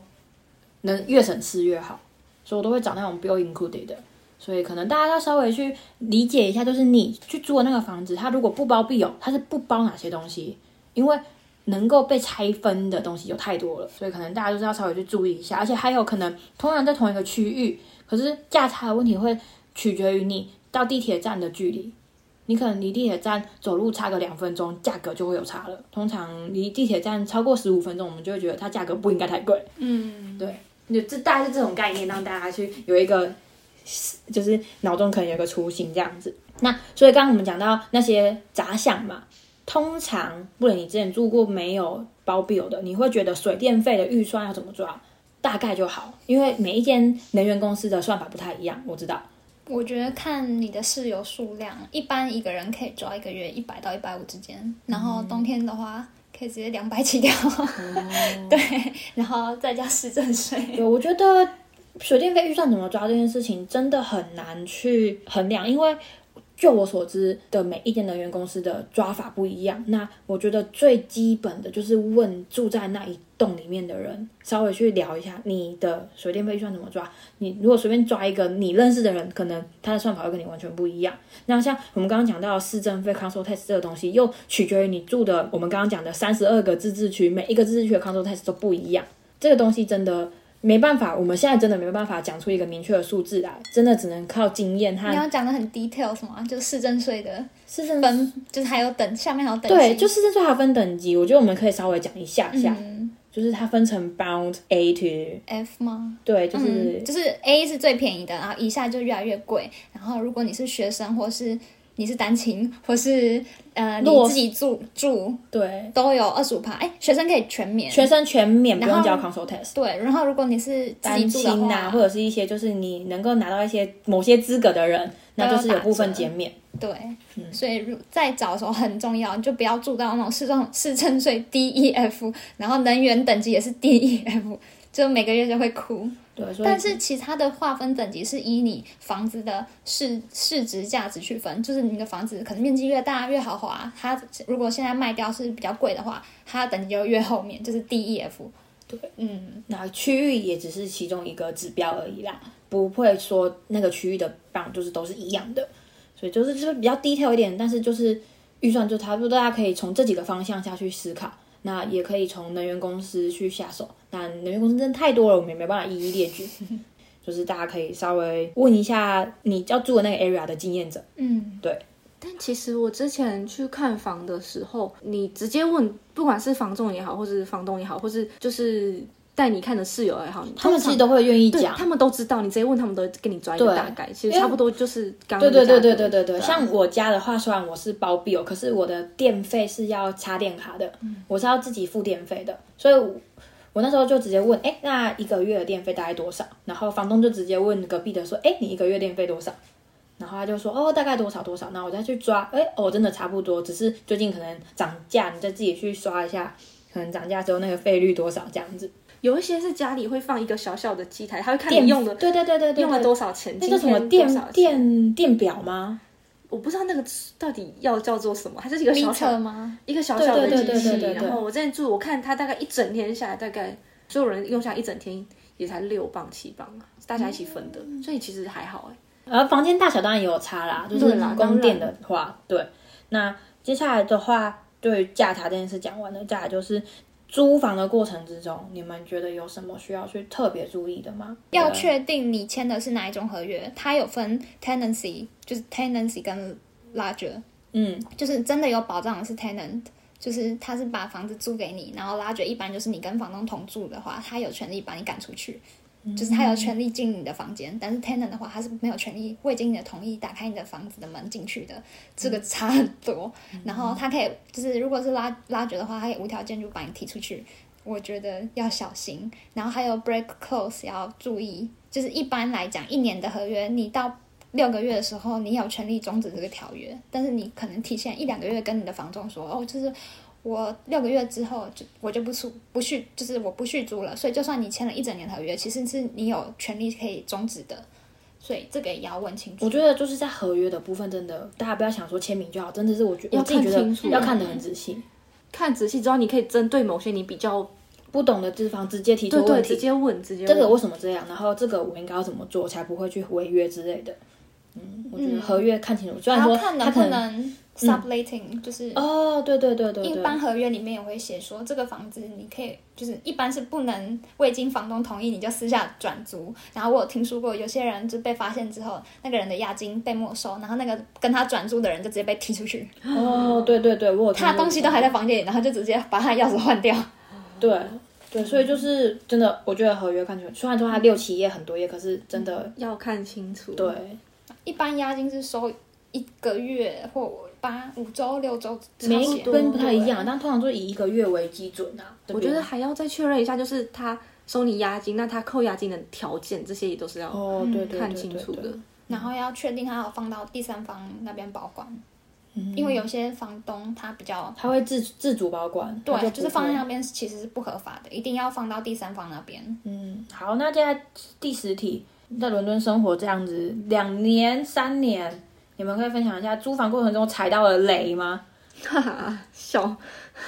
能越省事越好，所以我都会找那种 bill included 的。所以可能大家要稍微去理解一下，就是你去租的那个房子，它如果不包庇有，它是不包哪些东西，因为能够被拆分的东西有太多了，所以可能大家就是要稍微去注意一下，而且还有可能同样在同一个区域，可是价差的问题会取决于你到地铁站的距离。你可能离地铁站走路差个两分钟，价格就会有差了。通常离地铁站超过十五分钟，我们就会觉得它价格不应该太贵。嗯，对，就这大概是这种概念，让大家去有一个，就是脑中可能有一个雏形这样子。那所以刚刚我们讲到那些杂项嘛，通常不然你之前住过没有包 bill 的，你会觉得水电费的预算要怎么抓？大概就好，因为每一间能源公司的算法不太一样，我知道。我觉得看你的室友数量，一般一个人可以抓一个月一百到一百五之间，然后冬天的话可以直接两百起跳，对，然后再加市政税。对，我觉得水电费预算怎么抓这件事情真的很难去衡量，因为就我所知的每一间能源公司的抓法不一样。那我觉得最基本的就是问住在那一栋里面的人，稍微去聊一下你的水电费预算怎么抓。你如果随便抓一个你认识的人，可能他的算法会跟你完全不一样。那像我们刚刚讲到市政费 council tax 这个东西，又取决于你住的我们刚刚讲的三十二个自治区，每一个自治区的 council tax 都不一样。这个东西真的没办法，我们现在真的没办法讲出一个明确的数字来，真的只能靠经验和你要讲的很 detail 什么？就是市政税的市政分，就是还有等下面还有等对，级就市政税还分等级，我觉得我们可以稍微讲一下下，嗯就是它分成 bound A to，F 吗？对，就是、嗯，就是 A 是最便宜的，然后以下就越来越贵。然后如果你是学生，或是你是单亲，或是呃你自己住住，对，都有二十五趴。哎，学生可以全免。学生全免不用交 council tax。对，然后如果你是单亲啊，或者是一些就是你能够拿到一些某些资格的人，那就是有部分减免。对，所以如在找的时候很重要，你就不要住到那种市政市政税 D E F，然后能源等级也是 D E F，就每个月就会哭。对，所以但是其他的划分等级是依你房子的市市值价值去分，就是你的房子可能面积越大越豪华，它如果现在卖掉是比较贵的话，它的等级就越后面，就是 D E F。对，嗯，那区域也只是其中一个指标而已啦，不会说那个区域的棒就是都是一样的，所以就是就是比较 detail 一点，但是就是预算就差不多，大家可以从这几个方向下去思考。那也可以从能源公司去下手，那能源公司真的太多了，我们也没办法一一列举。就是大家可以稍微问一下你要住的那个 area 的经验者，嗯，对，但其实我之前去看房的时候，你直接问，不管是房仲也好，或是房东也好，或是就是带你看的室友也好，他们其实都会愿意讲，他们都知道，你直接问他们都会跟你抓一个大概，其实差不多就是刚对对对对对对对，啊像我家的话，虽然我是包 bill，可是我的电费是要插电卡的，我是要自己付电费的，所以我我那时候就直接问，哎，那一个月的电费大概多少？然后房东就直接问隔壁的说，哎，你一个月电费多少？然后他就说哦大概多少多少，那我再去抓，哎哦真的差不多，只是最近可能涨价，你再自己去刷一下，可能涨价之后那个费率多少这样子。有一些是家里会放一个小小的机台，他会看电你用的对对对对对，用了多少钱，那叫什么电电电表吗？我不知道那个到底要叫做什么，它是一个小逼小测吗？一个小小的对对对机器。对对对对然后我之前住，我看它大概一整天下来，大概所有人用下来一整天也才六磅七磅啊，大家一起分的，所以其实还好哎、然后房间大小当然也有差啦，就是对啦光电的话，对。那接下来的话，对于价差这件事讲完了，再来就是租房的过程之中，你们觉得有什么需要去特别注意的吗？要确定你签的是哪一种合约，它有分 tenancy，就是 tenancy 跟 larger，嗯，就是真的有保障的是 tenant，就是他是把房子租给你，然后 larger 一般就是你跟房东同住的话，他有权利把你赶出去。就是他有权利进你的房间，但是 tenant 的话，他是没有权利未经你的同意打开你的房子的门进去的，这个差很多。然后他可以，就是如果是拉拉掘的话，他可以无条件就把你踢出去。我觉得要小心。然后还有 break clause 要注意，就是一般来讲，一年的合约，你到六个月的时候，你有权利终止这个条约，但是你可能提前一两个月跟你的房东说，哦，就是我六个月之后就我就不出不续，就是我不续租了，所以就算你签了一整年合约，其实是你有权利可以终止的，所以这个也要问清楚。我觉得就是在合约的部分，真的大家不要想说签名就好，真的是我觉我自己觉得要看得很仔细。看仔细之后，你可以针对某些你比较不懂的地方直接提出直接问，直接问这个为什么这样？然后这个我应该要怎么做，才不会去违约之类的。嗯，我觉得合约看清楚，虽然说他可能能 subletting，、就是哦，对对对对对，一般合约里面也会写说，这个房子你可以，就是一般是不能未经房东同意你就私下转租。然后我有听说过，有些人就被发现之后，那个人的押金被没收，然后那个跟他转租的人就直接被踢出去，哦，对对对，我他的东西都还在房间里，然后就直接把他的钥匙换掉。对对，所以就是真的，我觉得合约看清楚，虽然说它六七页很多页，可是真的要看清楚。对，一般押金是收一个月或八五周六周，每一差不多根不太一样，但通常都以一个月为基准啊。我觉得还要再确认一下，就是他收你押金，那他扣押金的条件，这些也都是要哦，对对对看清楚的。然后要确定他要放到第三方那边保管，因为有些房东他比较他会自自主保管，对，不就是放在那边其实是不合法的，一定要放到第三方那边。嗯，好，那现在第十题，在伦敦生活这样子两年、三年，你们可以分享一下租房过程中踩到的雷吗？哈哈，笑，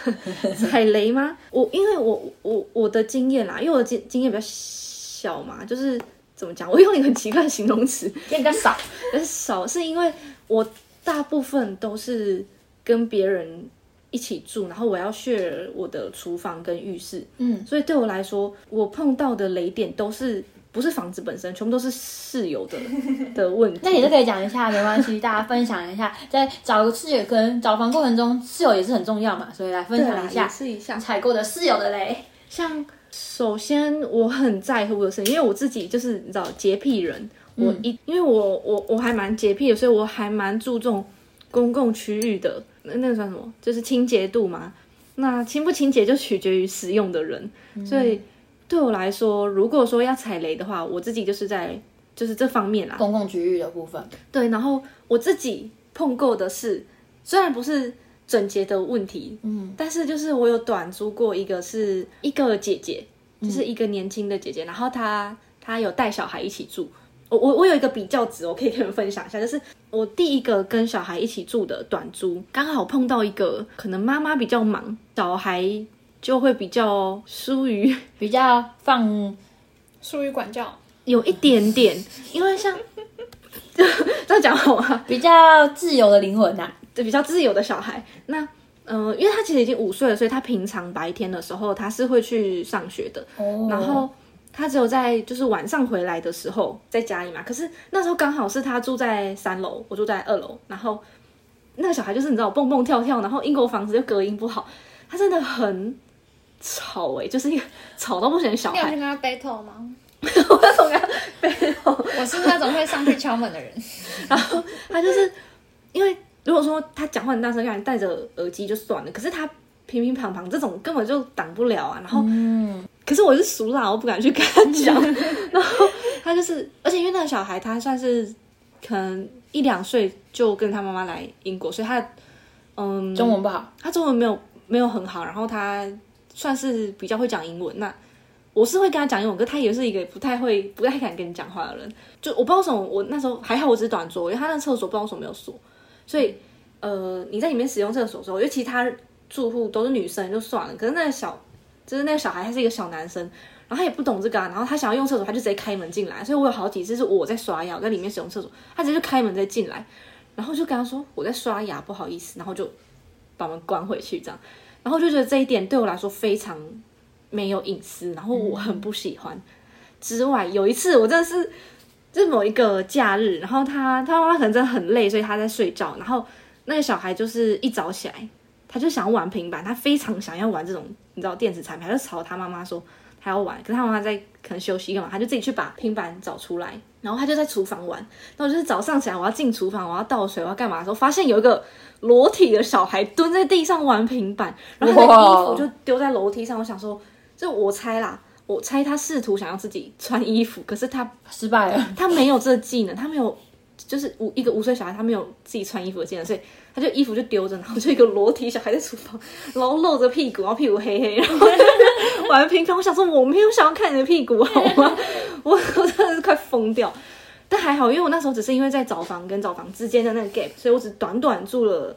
踩雷吗？我因为我我我的经验啦，因为我的经经验比较小嘛，就是怎么讲，我用一个很奇怪的形容词，也 比较少，但是少是因为我大部分都是跟别人一起住，然后我要 share 我的厨房跟浴室，嗯，所以对我来说，我碰到的雷点都是不是房子本身，全部都是室友的 的问题。那你就可以讲一下，没关系，大家分享一下，在找室友跟找房过程中，室友也是很重要嘛，所以来分享一下也是一下，踩过的室友的嘞。像首先我很在乎的是，因为我自己就是你知道洁癖人，我一因为我我我还蛮洁癖的，所以我还蛮注重公共区域的那那个算什么，就是清洁度嘛。那清不清洁就取决于使用的人，所以对我来说，如果说要踩雷的话，我自己就是在就是这方面啦。公共区域的部分，对，然后我自己碰过的是，虽然不是整洁的问题，嗯，但是就是我有短租过一个是一个姐姐，就是一个年轻的姐姐，然后她她有带小孩一起住。我我我有一个比较值，我可以跟你们分享一下，就是我第一个跟小孩一起住的短租，刚好碰到一个可能妈妈比较忙，小孩就会比较疏于 比较放疏于管教，有一点点，因为像 这样讲好吗？比较自由的灵魂呐、对比较自由的小孩。那呃，因为他其实已经五岁了，所以他平常白天的时候他是会去上学的，哦然后他只有在就是晚上回来的时候在家里嘛。可是那时候刚好是他住在三楼，我住在二楼，然后那个小孩就是你知道蹦蹦跳跳，然后英国房子又隔音不好，他真的很吵哎、就是一个吵到不行的小孩你有去。跟他 battle 吗？我那种跟背后我是那种会上去敲门的人，然后他就是因为如果说他讲话很大声，让你戴着耳机就算了，可是他平平旁旁这种根本就挡不了啊。然后，嗯，可是我是熟辣，我不敢去跟他讲。然后他就是，而且因为那个小孩他算是可能一两岁就跟他妈妈来英国，所以他嗯中文不好，他中文没有没有很好，然后他算是比较会讲英文。那我是会跟他讲英文，可他也是一个不太会、不太敢跟你讲话的人。就我不知道什么，我那时候还好，我只是短桌，因为他那厕所不知道为什么没有锁，所以呃你在里面使用厕所的时候，因为其他住户都是女生就算了，可是那个小就是那个小孩他是一个小男生，然后他也不懂这个、啊，然后他想要用厕所，他就直接开门进来。所以我有好几次是我在刷牙，我在里面使用厕所，他直接就开门再进来，然后就跟他说我在刷牙，不好意思，然后就把门关回去这样。然后就觉得这一点对我来说非常没有隐私，然后我很不喜欢。之外，有一次我真的是，就是某一个假日，然后他他妈妈可能真的很累，所以他在睡觉，然后那个小孩就是一早起来，他就想玩平板，他非常想要玩这种你知道电子产品，他就朝他妈妈说他要玩，可是他妈妈在可能休息干嘛，他就自己去把平板找出来，然后他就在厨房玩。那我就是早上起来我要进厨房，我要倒水，我要干嘛的时候，发现有一个裸体的小孩蹲在地上玩平板，然后他的衣服就丢在楼梯上。我想说，这我猜啦，我猜他试图想要自己穿衣服，可是他失败了。他没有这个技能，他没有，就是五一个五岁小孩，他没有自己穿衣服的技能，所以他就衣服就丢着，然后就一个裸体小孩在厨房，然后露着屁股，然后屁股黑黑，然后玩平板。我想说，我没有想要看你的屁股好吗？我我真的是快疯掉。但还好，因为我那时候只是因为在找房跟找房之间的那个 gap，所以我只短短住了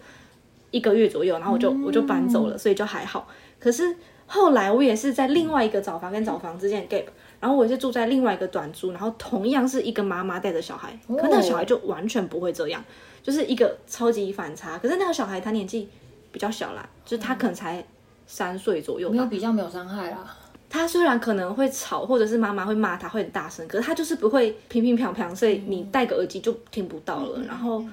一个月左右，然后我就我就搬走了，所以就还好。可是后来我也是在另外一个找房跟找房之间的 gap，然后我也是住在另外一个短租，然后同样是一个妈妈带着小孩，可那个小孩就完全不会这样，就是一个超级反差。可是那个小孩他年纪比较小啦，就是他可能才三岁左右吧，没有比较没有伤害啦。他虽然可能会吵，或者是妈妈会骂他，会很大声，可是他就是不会乒乒乓乓，所以你戴个耳机就听不到了。然后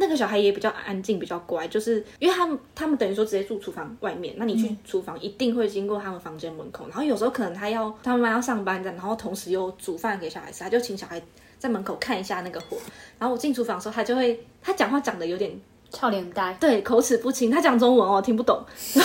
那个小孩也比较安静，比较乖，就是因为他们他们等于说直接住厨房外面，那你去厨房一定会经过他们房间门口，然后有时候可能他要他妈妈要上班的，然后同时又煮饭给小孩吃，他就请小孩在门口看一下那个火。然后我进厨房的时候，他就会他讲话讲的有点俏脸呆，对，口齿不清，他讲中文哦，听不懂。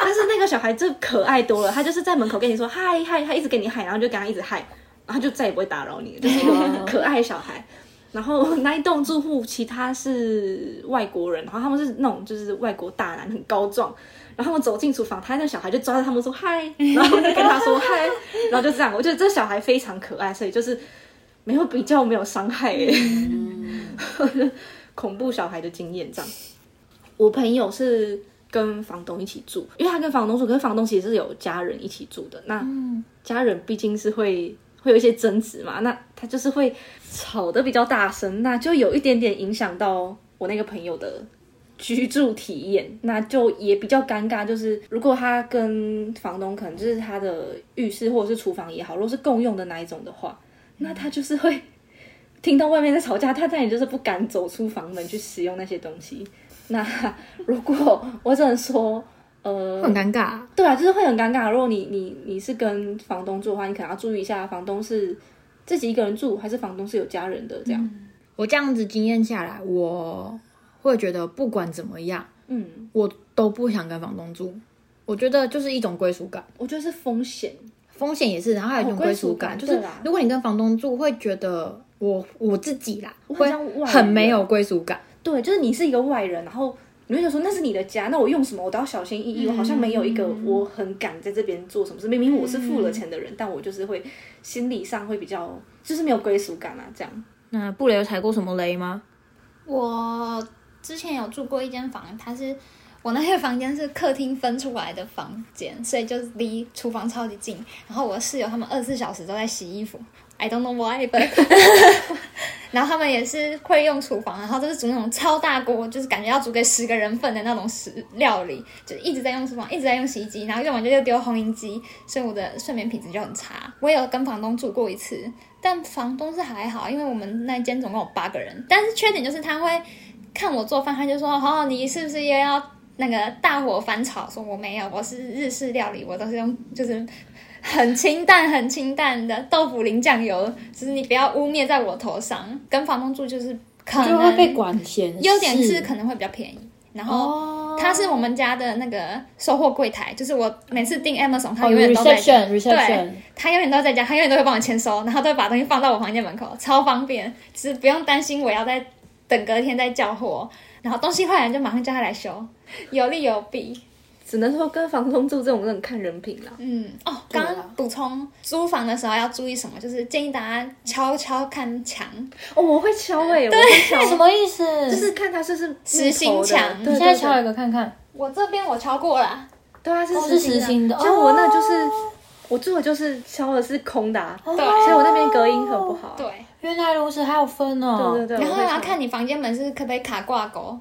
但是那个小孩就可爱多了，他就是在门口跟你说嗨嗨，他一直跟你嗨，然后就跟他一直嗨，然后就再也不会打扰你，就是一个可爱小孩。然后 那一栋住户其他是外国人，然后他们是那种就是外国大男，很高壮。然后他们走进厨房，他那小孩就抓着他们说嗨，然后就跟他说嗨，然后就这样。我觉得这小孩非常可爱，所以就是没有比较，没有伤害耶。恐怖小孩的经验这样。我朋友是跟房东一起住，因为他跟房东住，可是房东其实是有家人一起住的。那家人毕竟是会会有一些争执嘛，那他就是会吵得比较大声，那就有一点点影响到我那个朋友的居住体验，那就也比较尴尬。就是如果他跟房东可能就是他的浴室或者是厨房也好，如果是共用的那一种的话，那他就是会听到外面在吵架，他再也就是不敢走出房门去使用那些东西。那如果我只能说，呃，很尴尬。对啊，就是会很尴尬。如果你你你是跟房东住的话，你可能要注意一下，房东是自己一个人住，还是房东是有家人的这样。我这样子经验下来，我会觉得不管怎么样，嗯，我都不想跟房东住。我觉得就是一种归属感，我觉得是风险。风险也是，然后还有一种归属感，就是哦属感对啦如果你跟房东住，会觉得我我自己啦，很会很没有归属感。对，就是你是一个外人，然后你会觉得说那是你的家，那我用什么我都要小心翼翼，我好像没有一个我很敢在这边做什么事。明明我是付了钱的人，但我就是会心理上会比较就是没有归属感啊，这样。那布雷有踩过什么雷吗？我之前有住过一间房，它是我那个房间是客厅分出来的房间，所以就离厨房超级近。然后我室友他们二十四小时都在洗衣服，I don't know why，but 然后他们也是会用厨房，然后就是煮那种超大锅，就是感觉要煮给十个人份的那种食料理，就一直在用厨房，一直在用洗衣机，然后用完就又丢烘衣机，所以我的睡眠品质就很差。我也有跟房东住过一次，但房东是还好，因为我们那间总共有八个人，但是缺点就是他会看我做饭，他就说：“哦，你是不是又要那个大火翻炒？”说我没有，我是日式料理，我都是用就是很清淡、很清淡的豆腐淋酱油，就是你不要污蔑在我头上。跟房东住就是可能就会被管闲事，优点是可能会比较便宜，然后哦，哦，它是我们家的那个收货柜台，就是我每次订 Amazon，它哦永远都在家。reception reception 对，他永远都在家，他永远都会帮我签收，然后都会把东西放到我房间门口，超方便，就是不用担心我要在等隔天再叫货，然后东西坏了就马上叫他来修，有利有弊。只能说跟房东住这种人看人品啦。嗯，哦，刚刚补充租房的时候要注意什么，就是建议大家敲敲看墙，哦，我会敲哎、我会敲，什么意思？就是看它是不是实心墙对你现在对对敲一个看看。我这边我敲过了，对啊，是实实心的像我那就是、哦我住的就是敲的是空的、啊，对所以我那边隔音很不好。对，原来如此，还有分哦。对对对，然后还要看你房间门是可不可以卡挂钩。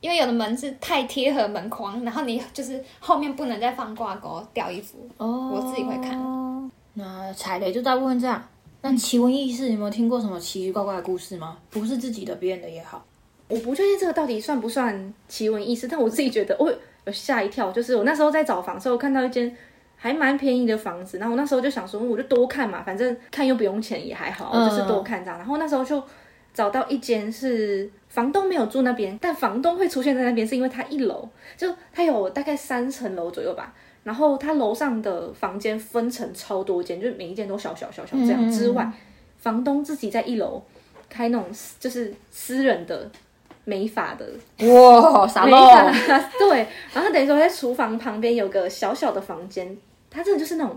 因为有的门是太贴合门框，然后你就是后面不能再放挂钩吊衣服。哦，我自己会看。那踩雷就大部分这样。那奇闻异事，有没有听过什么奇奇怪怪的故事吗？不是自己的，别人的也好。我不确定这个到底算不算奇闻异事，但我自己觉得我有吓一跳，就是我那时候在找房的时候看到一间还蛮便宜的房子，然后我那时候就想说，我就多看嘛，反正看又不用钱也还好，我就是多看这样。然后那时候就找到一间是房东没有住那边，但房东会出现在那边，是因为他一楼就他有大概三层楼左右吧。然后他楼上的房间分成超多间，就是每一间都小小小小这样。之外，房东自己在一楼开那种就是私人的美发的哇，啥没喽！法，对，然后等于说在厨房旁边有个小小的房间，它真的就是那种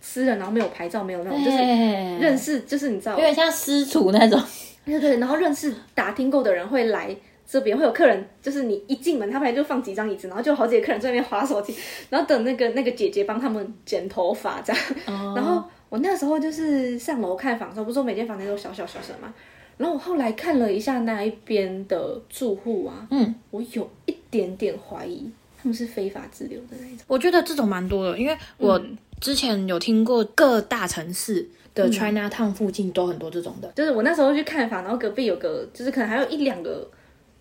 私人，然后没有牌照，没有那种，就是认认识，就是你知道有，点像私厨那种。对对，然后认识打听过的人会来这边，会有客人，就是你一进门，他们就放几张椅子，然后就好几个客人在那边划手机，然后等那个那个姐姐帮他们剪头发这样，然后我那时候就是上楼看房的时候，不是说每间房间都小小小小的嘛，然后我后来看了一下那一边的住户啊，嗯，我有一点点怀疑他们是非法滞留的那一种。我觉得这种蛮多的，因为我之前有听过各大城市的 China Town 附近都很多这种的。就是我那时候去看房，然后隔壁有个，就是可能还有一两个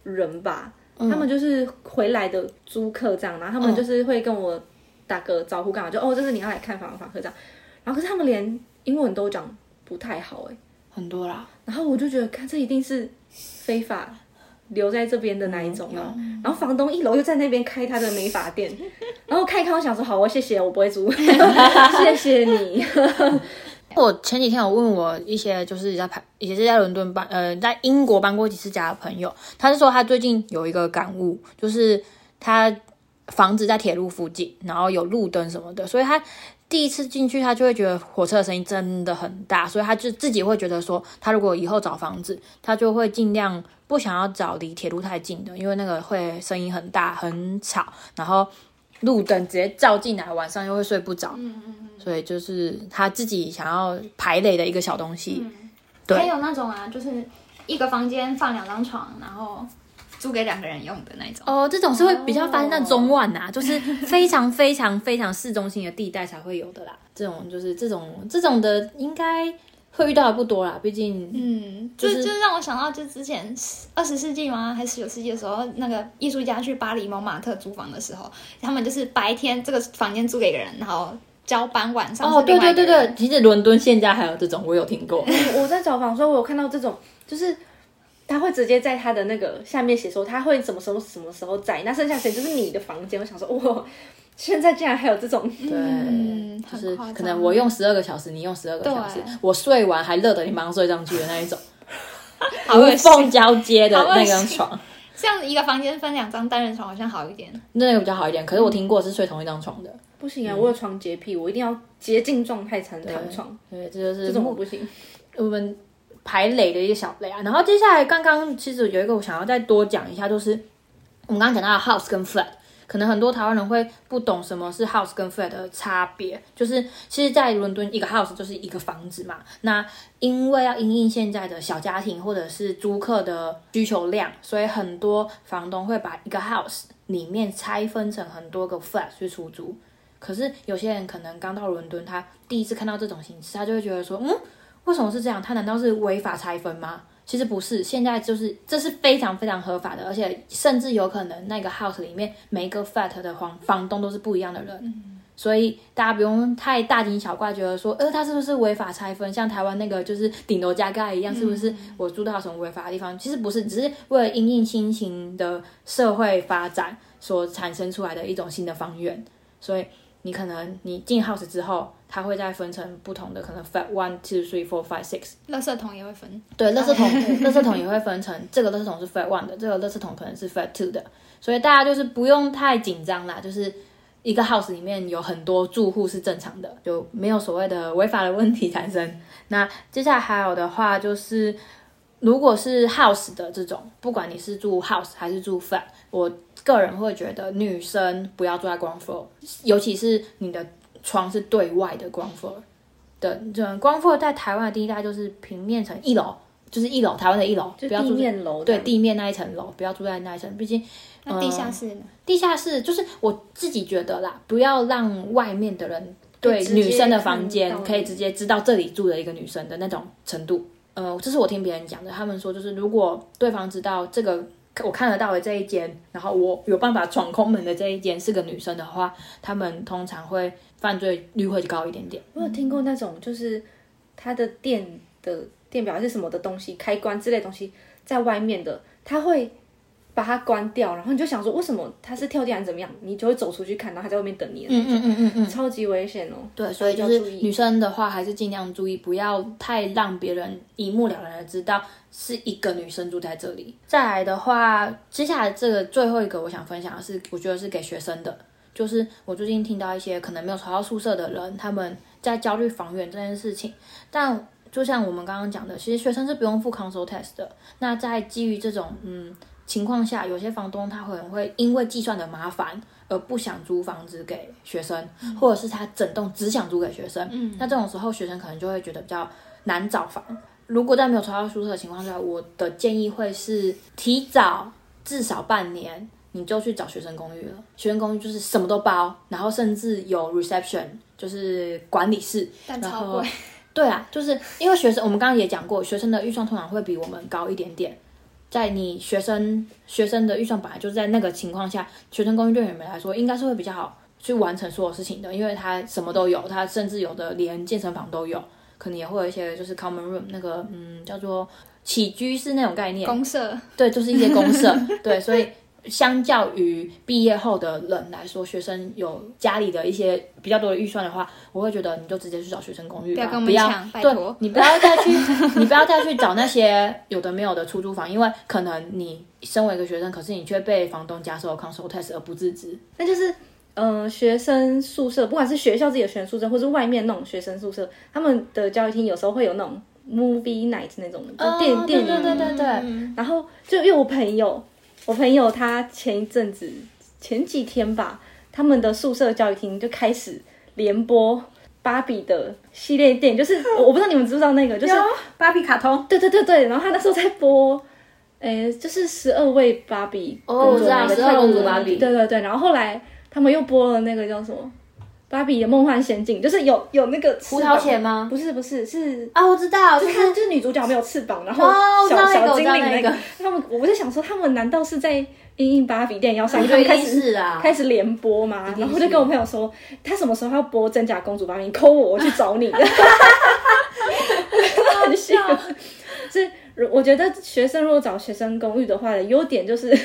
人吧，他们就是回来的租客这样，然后他们就是会跟我打个招呼，干嘛就哦，这是你要来看房的房客这样，然后可是他们连英文都讲不太好哎、很多啦，然后我就觉得，看这一定是非法留在这边的那一种啊。然后房东一楼又在那边开他的美发店，然后看一看，我想说好，我谢谢，我不会租，谢谢你。我前几天有问我一些就是在排，也是在伦敦搬，呃，在英国搬过几次家的朋友，他是说他最近有一个感悟，就是他房子在铁路附近，然后有路灯什么的，所以他第一次进去，他就会觉得火车的声音真的很大，所以他就自己会觉得说，他如果以后找房子，他就会尽量不想要找离铁路太近的，因为那个会声音很大很吵，然后路灯直接照进来，晚上又会睡不着。所以就是他自己想要排雷的一个小东西。对还有那种啊，就是一个房间放两张床，然后租给两个人用的那种。哦，这种是会比较发生在中万呐、就是非常非常非常市中心的地带才会有的啦。这种就是这种这种的，应该会遇到的不多啦。毕竟，嗯，就就是就是让我想到，就之前二十世纪吗？还是十九世纪的时候，那个艺术家去巴黎蒙马特租房的时候，他们就是白天这个房间租给一个人，然后交班，晚上哦，对对对对，其实伦敦现在还有这种，我有听过。我在找房的时候，我有看到这种，就是他会直接在他的那个下面写说他会什么时候什么时候在，那剩下时间就是你的房间。我想说，哇，现在竟然还有这种，对，嗯就是可能我用十二个小时，你用十二个小时，我睡完还热的你马上睡上去的那一种，无缝。交接的那张床，这样一个房间分两张单人床好像好一点。那个比较好一点。可是我听过是睡同一张床的，不行啊！我有床洁癖，我一定要洁净状态才能躺床，对，这就是这种我不行。我们排雷的一些小雷啊。然后接下来刚刚其实有一个我想要再多讲一下，就是我们刚刚讲到的 house 跟 flat。可能很多台湾人会不懂什么是 house 跟 flat 的差别，就是其实，在伦敦一个 house 就是一个房子嘛。那因为要因应现在的小家庭或者是租客的需求量，所以很多房东会把一个 house 里面拆分成很多个 flat 去出租。可是有些人可能刚到伦敦，他第一次看到这种形式，他就会觉得说，嗯，为什么是这样？他难道是违法拆分吗？其实不是，现在就是这是非常非常合法的，而且甚至有可能那个 house 里面每一个 flat 的房房东都是不一样的人，所以大家不用太大惊小怪，觉得说，呃，他是不是违法拆分？像台湾那个就是顶楼加盖一样，是不是我住到什么违法的地方？其实不是，只是为了因应新型的社会发展，所产生出来的一种新的方圆，所以你可能你进 house 之后，它会再分成不同的可能 fat one two three four five six，垃圾桶也会分，对，垃圾桶，垃圾桶也会分成 这个垃圾桶是 fat one 的，这个垃圾桶可能是 fat two 的，所以大家就是不用太紧张啦，就是一个 house 里面有很多住户是正常的，就没有所谓的违法的问题产生。那接下来还有的话就是，如果是 house 的这种，不管你是住 house 还是住 flat，我个人会觉得女生不要住在 ground floor，尤其是你的窗是对外的 ground floor 的，这种 ground floor 在台湾的第一代就是平面层一楼，就是一楼，台湾的一楼，就地不要住面楼对地面那一层楼，不要住在那一层，毕竟那地下室呢？地下室就是我自己觉得啦，不要让外面的人对女生的房间可以直接知道这里住了一个女生的那种程度。呃，这是我听别人讲的，他们说就是如果对方知道这个我看得到的这一间，然后我有办法闯空门的这一间是个女生的话，他们通常会犯罪率会高一点点。我有听过那种，就是它的电的电表还是什么的东西，开关之类的东西在外面的，它会把它关掉，然后你就想说为什么它是跳电还是怎么样，你就会走出去看，然后它在外面等你的那种，嗯嗯嗯嗯。超级危险哦。对，所以就是女生的话，还是尽量注意，不要太让别人一目了然的知道是一个女生住在这里。再来的话，接下来这个最后一个我想分享的是，我觉得是给学生的，就是我最近听到一些可能没有查到宿舍的人，他们在焦虑房源这件事情，但。就像我们刚刚讲的，其实学生是不用付 console test 的。那在基于这种嗯情况下，有些房东他可能会因为计算的麻烦而不想租房子给学生，或者是他整栋只想租给学生。嗯，那这种时候学生可能就会觉得比较难找房。如果在没有查到宿舍的情况下，我的建议会是提早至少半年你就去找学生公寓了。学生公寓就是什么都包，然后甚至有 reception，就是管理室，然后但超贵。对啊，就是因为学生，我们刚刚也讲过，学生的预算通常会比我们高一点点。在你学生学生的预算本来就是在那个情况下，学生公寓对你们来说应该是会比较好去完成所有事情的，因为它什么都有，它甚至有的连健身房都有，可能也会有一些就是 common room 那个嗯叫做起居室那种概念，公社对，就是一些公社，对，所以相较于毕业后的人来说，学生有家里的一些比较多的预算的话，我会觉得你就直接去找学生公寓吧，不要跟我们抢拜对托你不要再去，你不要再去找那些有的没有的出租房，因为可能你身为一个学生，可是你却被房东加收了 console test 而不自知。那就是，呃，学生宿舍，不管是学校自己的学生宿舍，或是外面那种学生宿舍，他们的教育厅有时候会有那种 movie night 那种的，就电、电影。对对对对对，然后就因为我朋友，我朋友他前一阵子前几天吧，他们的宿舍教育厅就开始连播芭比的系列电影，就是我我不知道你们知不知道那个，就是芭比卡通。对对对对，然后他那时候在播，诶，就是十二位芭比哦我知道那个12公主芭比对对对，然后后来他们又播了那个叫什么芭比的梦幻仙境，就是有有那个胡桃钳吗不是不是是。啊，我知道，就就是是就是女主角没有翅膀，然后小道那个小精灵那个个，他们我在想说，他们难道是在因应芭比电影要上开始开始连播吗？然后我就跟我朋友说，他什么时候要播真假公主芭比，你扣我，我去找你。很笑。所以我觉得学生如果找学生公寓的话，优点就是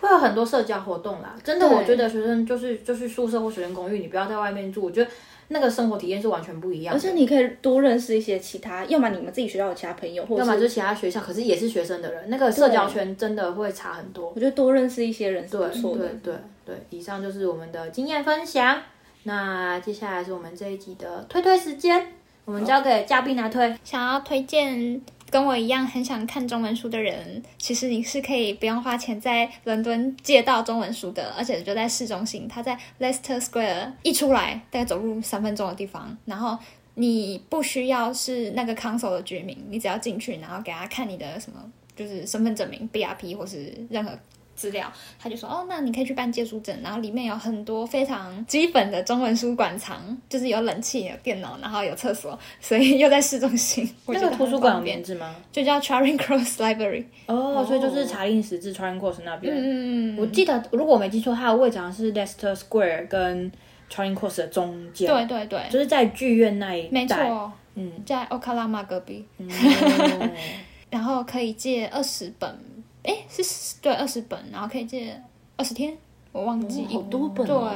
会有很多社交活动啦。真的，我觉得学生就是就是宿舍或学生公寓，你不要在外面住，我觉得那个生活体验是完全不一样的。而且你可以多认识一些其他，要么你们自己学校的其他朋友，或者要么就是其他学校，可是也是学生的人，那个社交圈真的会差很多。我觉得多认识一些人是对不错的对。对对，以上就是我们的经验分享。那接下来是我们这一集的推推时间，我们交给嘉宾来推。想要推荐跟我一样很想看中文书的人，其实你是可以不用花钱在伦敦借到中文书的，而且就在市中心，它在 Leicester Square 一出来大概走路三分钟的地方，然后。你不需要是那个 council 的居民，你只要进去，然后给他看你的什么，就是身份证明、BRP 或是任何资料，他就说哦，那你可以去办借书证，然后里面有很多非常基本的中文书馆藏，就是有冷气、有电脑，然后有厕所，所以又在市中心。我 那个图书馆有名字吗？就叫 Charing Cross Library。哦，所以就是查令十字 Charing Cross 那边。嗯，我记得如果我没记错，它的位置好像是 Leicester Square 跟 Charing Cross 的中间。对对对，就是在剧院那一带。没错，嗯，在 Okalama 隔壁，嗯 然后可以借二十本，诶，是对二十本，然后可以借二十天，我忘记。好多本哦。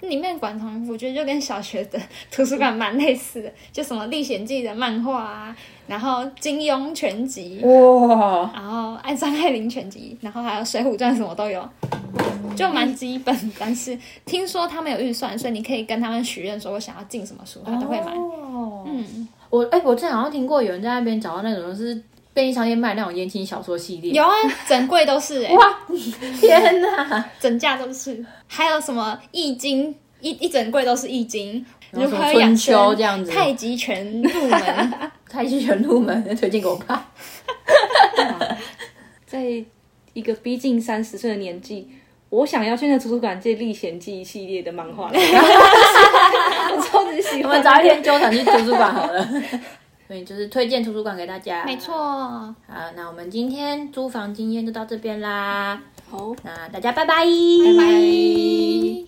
对，里面馆藏我觉得就跟小学的图书馆蛮类似的，就什么《历险记》的漫画啊，然后金庸全集，哇，然后爱张爱玲全集，然后还有《水浒传》什么都有，就蛮基本。但是听说他们有预算，所以你可以跟他们许愿，说我想要进什么书，他都会买。哦，嗯，我哎、我之前好像听过有人在那边找到那种是便利商店卖那种言情小说系列。有啊，整柜都是、欸，哇，天哪！整架都是，还有什么易经，一一整柜都是易经，如何养生秋这样子太极拳入门，太极拳入门，推荐给我爸。在一个逼近三十岁的年纪，我想要去那图书馆借《历险记》系列的漫画，我超级喜欢。我们早一天纠团去图书馆好了。所以就是推荐图书馆给大家。没错。好，那我们今天租房经验就到这边啦。好，那大家拜拜，拜拜。